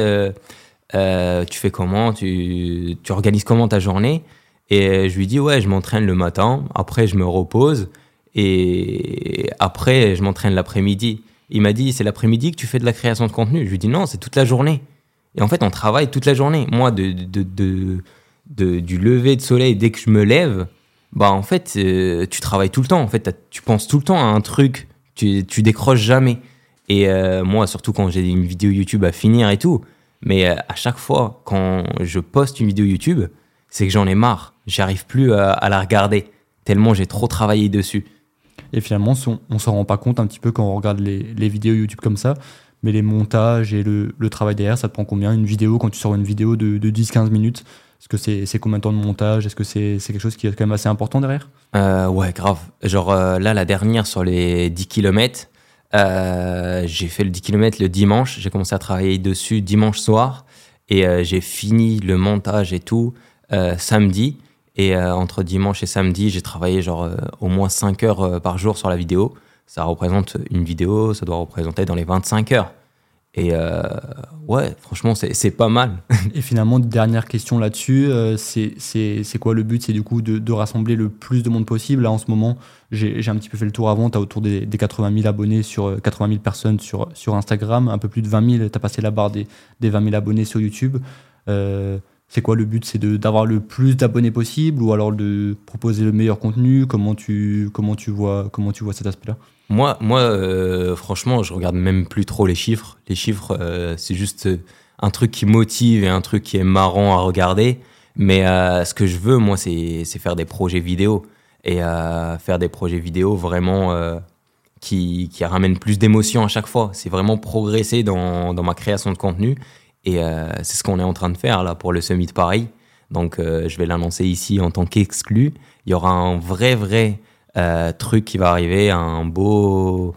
Tu fais comment? Tu, tu organises comment ta journée? Et je lui dis Ouais, je m'entraîne le matin, après, je me repose et après, je m'entraîne l'après-midi. Il m'a dit C'est l'après-midi que tu fais de la création de contenu Je lui dis Non, c'est toute la journée. Et en fait, on travaille toute la journée. Moi, de, de, de, du lever de soleil, dès que je me lève, bah en fait, euh, tu travailles tout le temps. En fait, tu penses tout le temps à un truc. Tu, tu décroches jamais. Et euh, moi, surtout quand j'ai une vidéo YouTube à finir et tout. Mais euh, à chaque fois, quand je poste une vidéo YouTube, c'est que j'en ai marre. J'arrive plus à, à la regarder. Tellement j'ai trop travaillé dessus. Et finalement, on, on s'en rend pas compte un petit peu quand on regarde les, les vidéos YouTube comme ça. Mais les montages et le, travail derrière, ça te prend combien Une vidéo, quand tu sors une vidéo de, de 10-15 minutes, est-ce que c'est combien de temps de montage? Est-ce que c'est quelque chose qui est quand même assez important derrière? Euh, ouais, grave. Genre euh, là, la dernière sur les 10 km, j'ai fait le 10 km le dimanche. J'ai commencé à travailler dessus dimanche soir. Et euh, j'ai fini le montage et tout euh, samedi. Et euh, entre dimanche et samedi, j'ai travaillé genre euh, au moins 5 heures euh, par jour sur la vidéo. Ça représente une vidéo, ça doit représenter dans les 25 heures. Et euh, ouais, franchement, c'est pas mal. (laughs) Et finalement, dernière question là-dessus, euh, c'est quoi le but? C'est du coup de, rassembler le plus de monde possible. Là, en ce moment, j'ai un petit peu fait le tour avant, tu as autour des, des 80 000 abonnés, sur euh, 80 000 personnes sur, sur Instagram, un peu plus de 20 000, tu as passé la barre des, des 20 000 abonnés sur YouTube. Euh, c'est quoi le but? C'est d'avoir le plus d'abonnés possible ou alors de proposer le meilleur contenu? Comment tu, comment tu, vois, comment tu vois cet aspect-là? Moi, moi euh, franchement, je regarde même plus trop les chiffres. Les chiffres, euh, c'est juste euh, un truc qui motive et un truc qui est marrant à regarder. Mais ce que je veux, moi, c'est faire des projets vidéo. Et faire des projets vidéo vraiment qui, ramènent plus d'émotion à chaque fois. C'est vraiment progresser dans, ma création de contenu. Et c'est ce qu'on est en train de faire là pour le Summit Paris. Donc, je vais l'annoncer ici en tant qu'exclu. Il y aura un vrai, vrai euh, truc qui va arriver, un beau,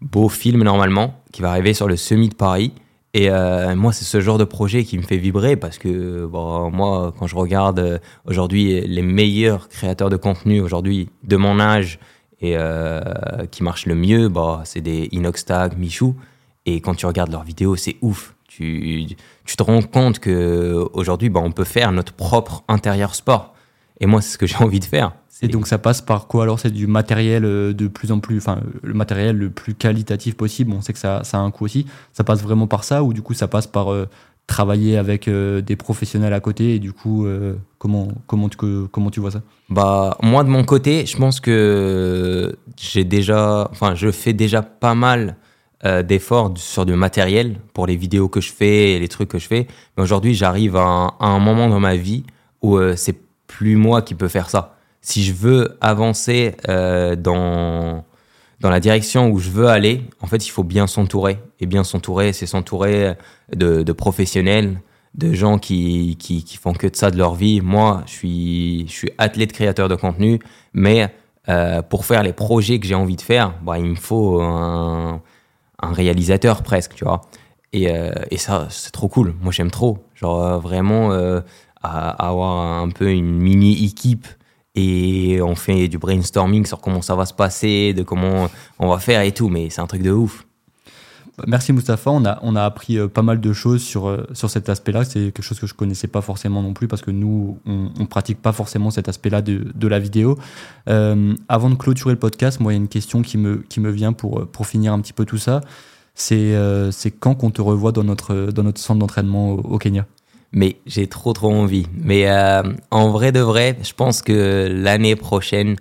beau film normalement, qui va arriver sur le Summit de Paris. Et euh, moi, c'est ce genre de projet qui me fait vibrer parce que bon, moi, quand je regarde euh, aujourd'hui les meilleurs créateurs de contenu aujourd'hui de mon âge et qui marchent le mieux, bah, c'est des Inoxtag, Michou. Et quand tu regardes leurs vidéos, c'est ouf. Tu, tu te rends compte que aujourd'hui, bah, on peut faire notre propre intérieur sport. Et moi, c'est ce que j'ai (laughs) envie de faire. Et donc ça passe par quoi alors? C'est du matériel euh, de plus en plus, enfin le matériel le plus qualitatif possible. On sait que ça, ça a un coût aussi. Ça passe vraiment par ça ou du coup ça passe par euh, travailler avec euh, des professionnels à côté et du coup euh, comment comment tu comment tu vois ça? Bah moi de mon côté, je pense que j'ai déjà, enfin je fais déjà pas mal d'efforts sur du matériel pour les vidéos que je fais et les trucs que je fais. Mais aujourd'hui, j'arrive à, un- à un moment dans ma vie où c'est plus moi qui peux faire ça. Si je veux avancer euh, dans dans la direction où je veux aller, en fait, il faut bien s'entourer. Et bien s'entourer, c'est s'entourer de, de professionnels, de gens qui, qui, qui font que de ça de leur vie. Moi, je suis, je suis athlète créateur de contenu, mais euh, pour faire les projets que j'ai envie de faire, bah, il me faut un, réalisateur presque, tu vois. Et, euh, et ça, c'est trop cool. Moi, j'aime trop. Genre, vraiment, à- avoir un peu une mini-équipe et on fait du brainstorming sur comment ça va se passer, de comment on va faire et tout, mais c'est un truc de ouf. Merci Mustapha, on a, on a appris euh, pas mal de choses sur, euh, sur cet aspect-là. C'est quelque chose que je connaissais pas forcément non plus parce que nous, on, on pratique pas forcément cet aspect-là de, de la vidéo. Euh, avant de clôturer le podcast, moi, il y a une question qui me, qui me vient pour, pour finir un petit peu tout ça. C'est quand qu'on te revoit dans notre, dans notre centre d'entraînement au Kenya? Mais j'ai trop trop envie. Mais euh, en vrai de vrai, je pense que l'année prochaine,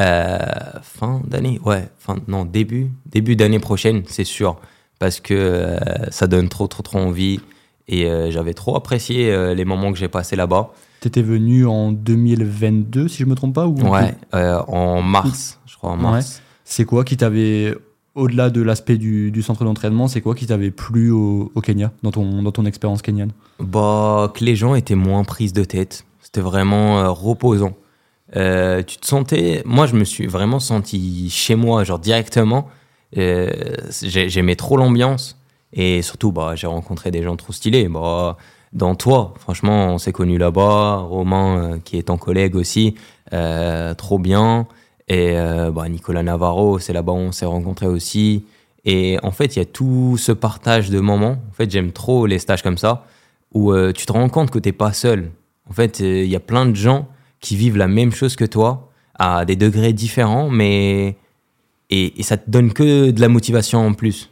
euh, fin d'année, ouais, fin, non, début, début d'année prochaine, c'est sûr. Parce que euh, ça donne trop trop trop envie. Et j'avais trop apprécié les moments que j'ai passés là-bas. T'étais venu en 2022, si je me trompe pas ou Ouais, en mars, je crois, en mars. C'est quoi qui t'avait, au-delà de l'aspect du, centre d'entraînement, c'est quoi qui t'avait plu au, Kenya, dans ton, dans ton expérience kenyane? Bah, que les gens étaient moins prises de tête. C'était vraiment euh, reposant. Euh, tu te sentais. Moi, je me suis vraiment senti chez moi, genre directement. Euh, j'ai- J'aimais trop l'ambiance. Et surtout, bah, j'ai rencontré des gens trop stylés. Bah, dans toi, franchement, on s'est connus là-bas. Romain, qui est ton collègue aussi, trop bien. Et euh, bah, Nicolas Navarro, c'est là-bas où on s'est rencontrés aussi. Et en fait, il y a tout ce partage de moments. En fait, j'aime trop les stages comme ça, où euh, tu te rends compte que t'es pas seul. En fait, euh, il y a plein de gens qui vivent la même chose que toi, à des degrés différents, mais. Et, et ça te donne que de la motivation en plus.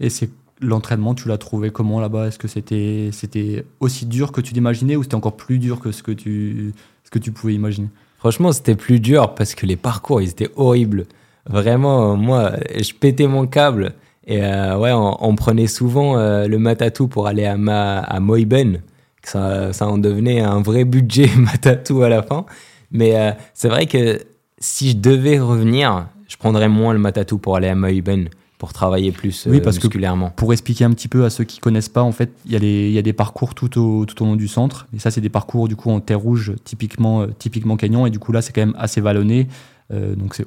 Et c'est l'entraînement, tu l'as trouvé comment là-bas? Est-ce que c'était c'était aussi dur que tu l'imaginais ou c'était encore plus dur que ce que tu ce que tu pouvais imaginer? Franchement, c'était plus dur parce que les parcours, ils étaient horribles. Vraiment, euh, moi, je pétais mon câble. Et euh, ouais, on, prenait souvent euh, le Matatou pour aller à, ma, à Moiben. Ça, ça en devenait un vrai budget (laughs) Matatou à la fin. Mais c'est vrai que si je devais revenir, je prendrais moins le Matatou pour aller à Moiben, pour travailler plus Oui, euh, que-. Pour expliquer un petit peu à ceux qui connaissent pas, en fait, il y, a y des parcours tout au, tout au long du centre. Et ça, c'est des parcours du coup en terre rouge, typiquement, euh, typiquement Kenyan. Et du coup, là, c'est quand même assez vallonné. Euh, donc, c'est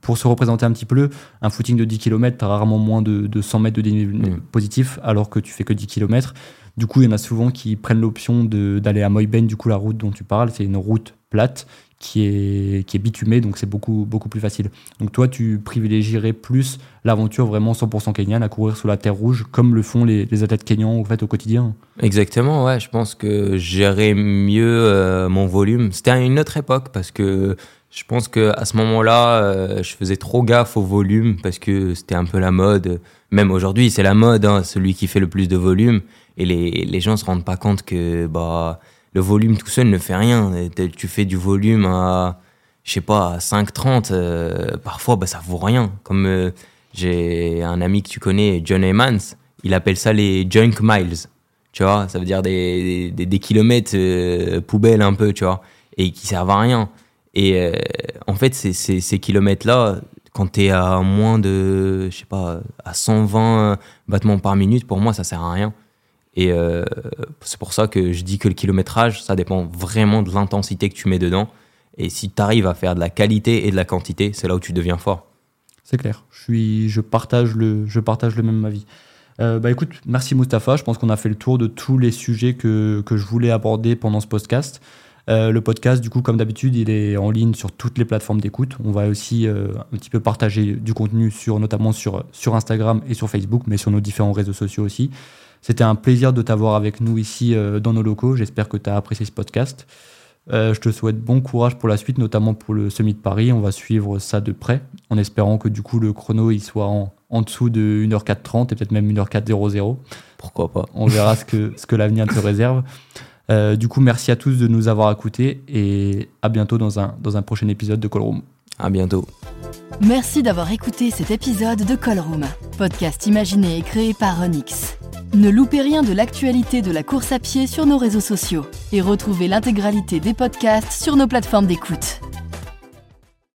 pour se représenter un petit peu, un footing de 10 km, tu as rarement moins de, de 100 mètres de dénivelé positif, alors que tu fais que 10 km. Du coup, il y en a souvent qui prennent l'option d'aller à Moyben, du coup, la route dont tu parles, c'est une route plate qui est, qui est bitumée, donc c'est beaucoup, beaucoup plus facile. Donc toi, tu privilégierais plus l'aventure vraiment 100% kenyane à courir sous la terre rouge, comme le font les, athlètes kenyans en fait, au quotidien. Exactement, ouais. Je pense que gérer mieux euh, mon volume. C'était à une autre époque parce que je pense que à ce moment-là, euh, je faisais trop gaffe au volume parce que c'était un peu la mode. Même aujourd'hui, c'est la mode, hein, celui qui fait le plus de volume. Et les, les gens se rendent pas compte que bah le volume tout seul ne fait rien. Tu fais du volume à, je sais pas, à 5,30. euh, parfois, bah, ça vaut rien. Comme euh, j'ai un ami que tu connais, John Emmans, il appelle ça les junk miles tu vois, ça veut dire des, des, kilomètres euh, poubelles un peu, tu vois, et qui servent à rien. Et euh, en fait, ces, ces, ces kilomètres-là, quand tu es à moins de, je sais pas, à 120 battements par minute, pour moi, ça sert à rien. Et euh, c'est pour ça que je dis que le kilométrage, ça dépend vraiment de l'intensité que tu mets dedans. Et si tu arrives à faire de la qualité et de la quantité, c'est là où tu deviens fort. C'est clair. Je, partage le, même avis. Euh, bah écoute, merci Mustapha. Je pense qu'on a fait le tour de tous les sujets que, je voulais aborder pendant ce podcast. Euh, le podcast, du coup, comme d'habitude, il est en ligne sur toutes les plateformes d'écoute. On va aussi un petit peu partager du contenu, notamment sur Instagram et sur Facebook, mais sur nos différents réseaux sociaux aussi. C'était un plaisir de t'avoir avec nous ici euh, dans nos locaux. J'espère que tu as apprécié ce podcast. Euh, je te souhaite bon courage pour la suite, notamment pour le Semi de Paris. On va suivre ça de près, en espérant que du coup le chrono il soit en, en dessous de 1h430 et peut-être même 1h400. Pourquoi pas On verra ce que, ce que l'avenir te réserve. Euh, du coup, merci à tous de nous avoir écoutés et à bientôt dans un, dans un prochain épisode de Callroom. À bientôt. Merci d'avoir écouté cet épisode de Callroom, podcast imaginé et créé par Onyx. Ne loupez rien de l'actualité de la course à pied sur nos réseaux sociaux et retrouvez l'intégralité des podcasts sur nos plateformes d'écoute.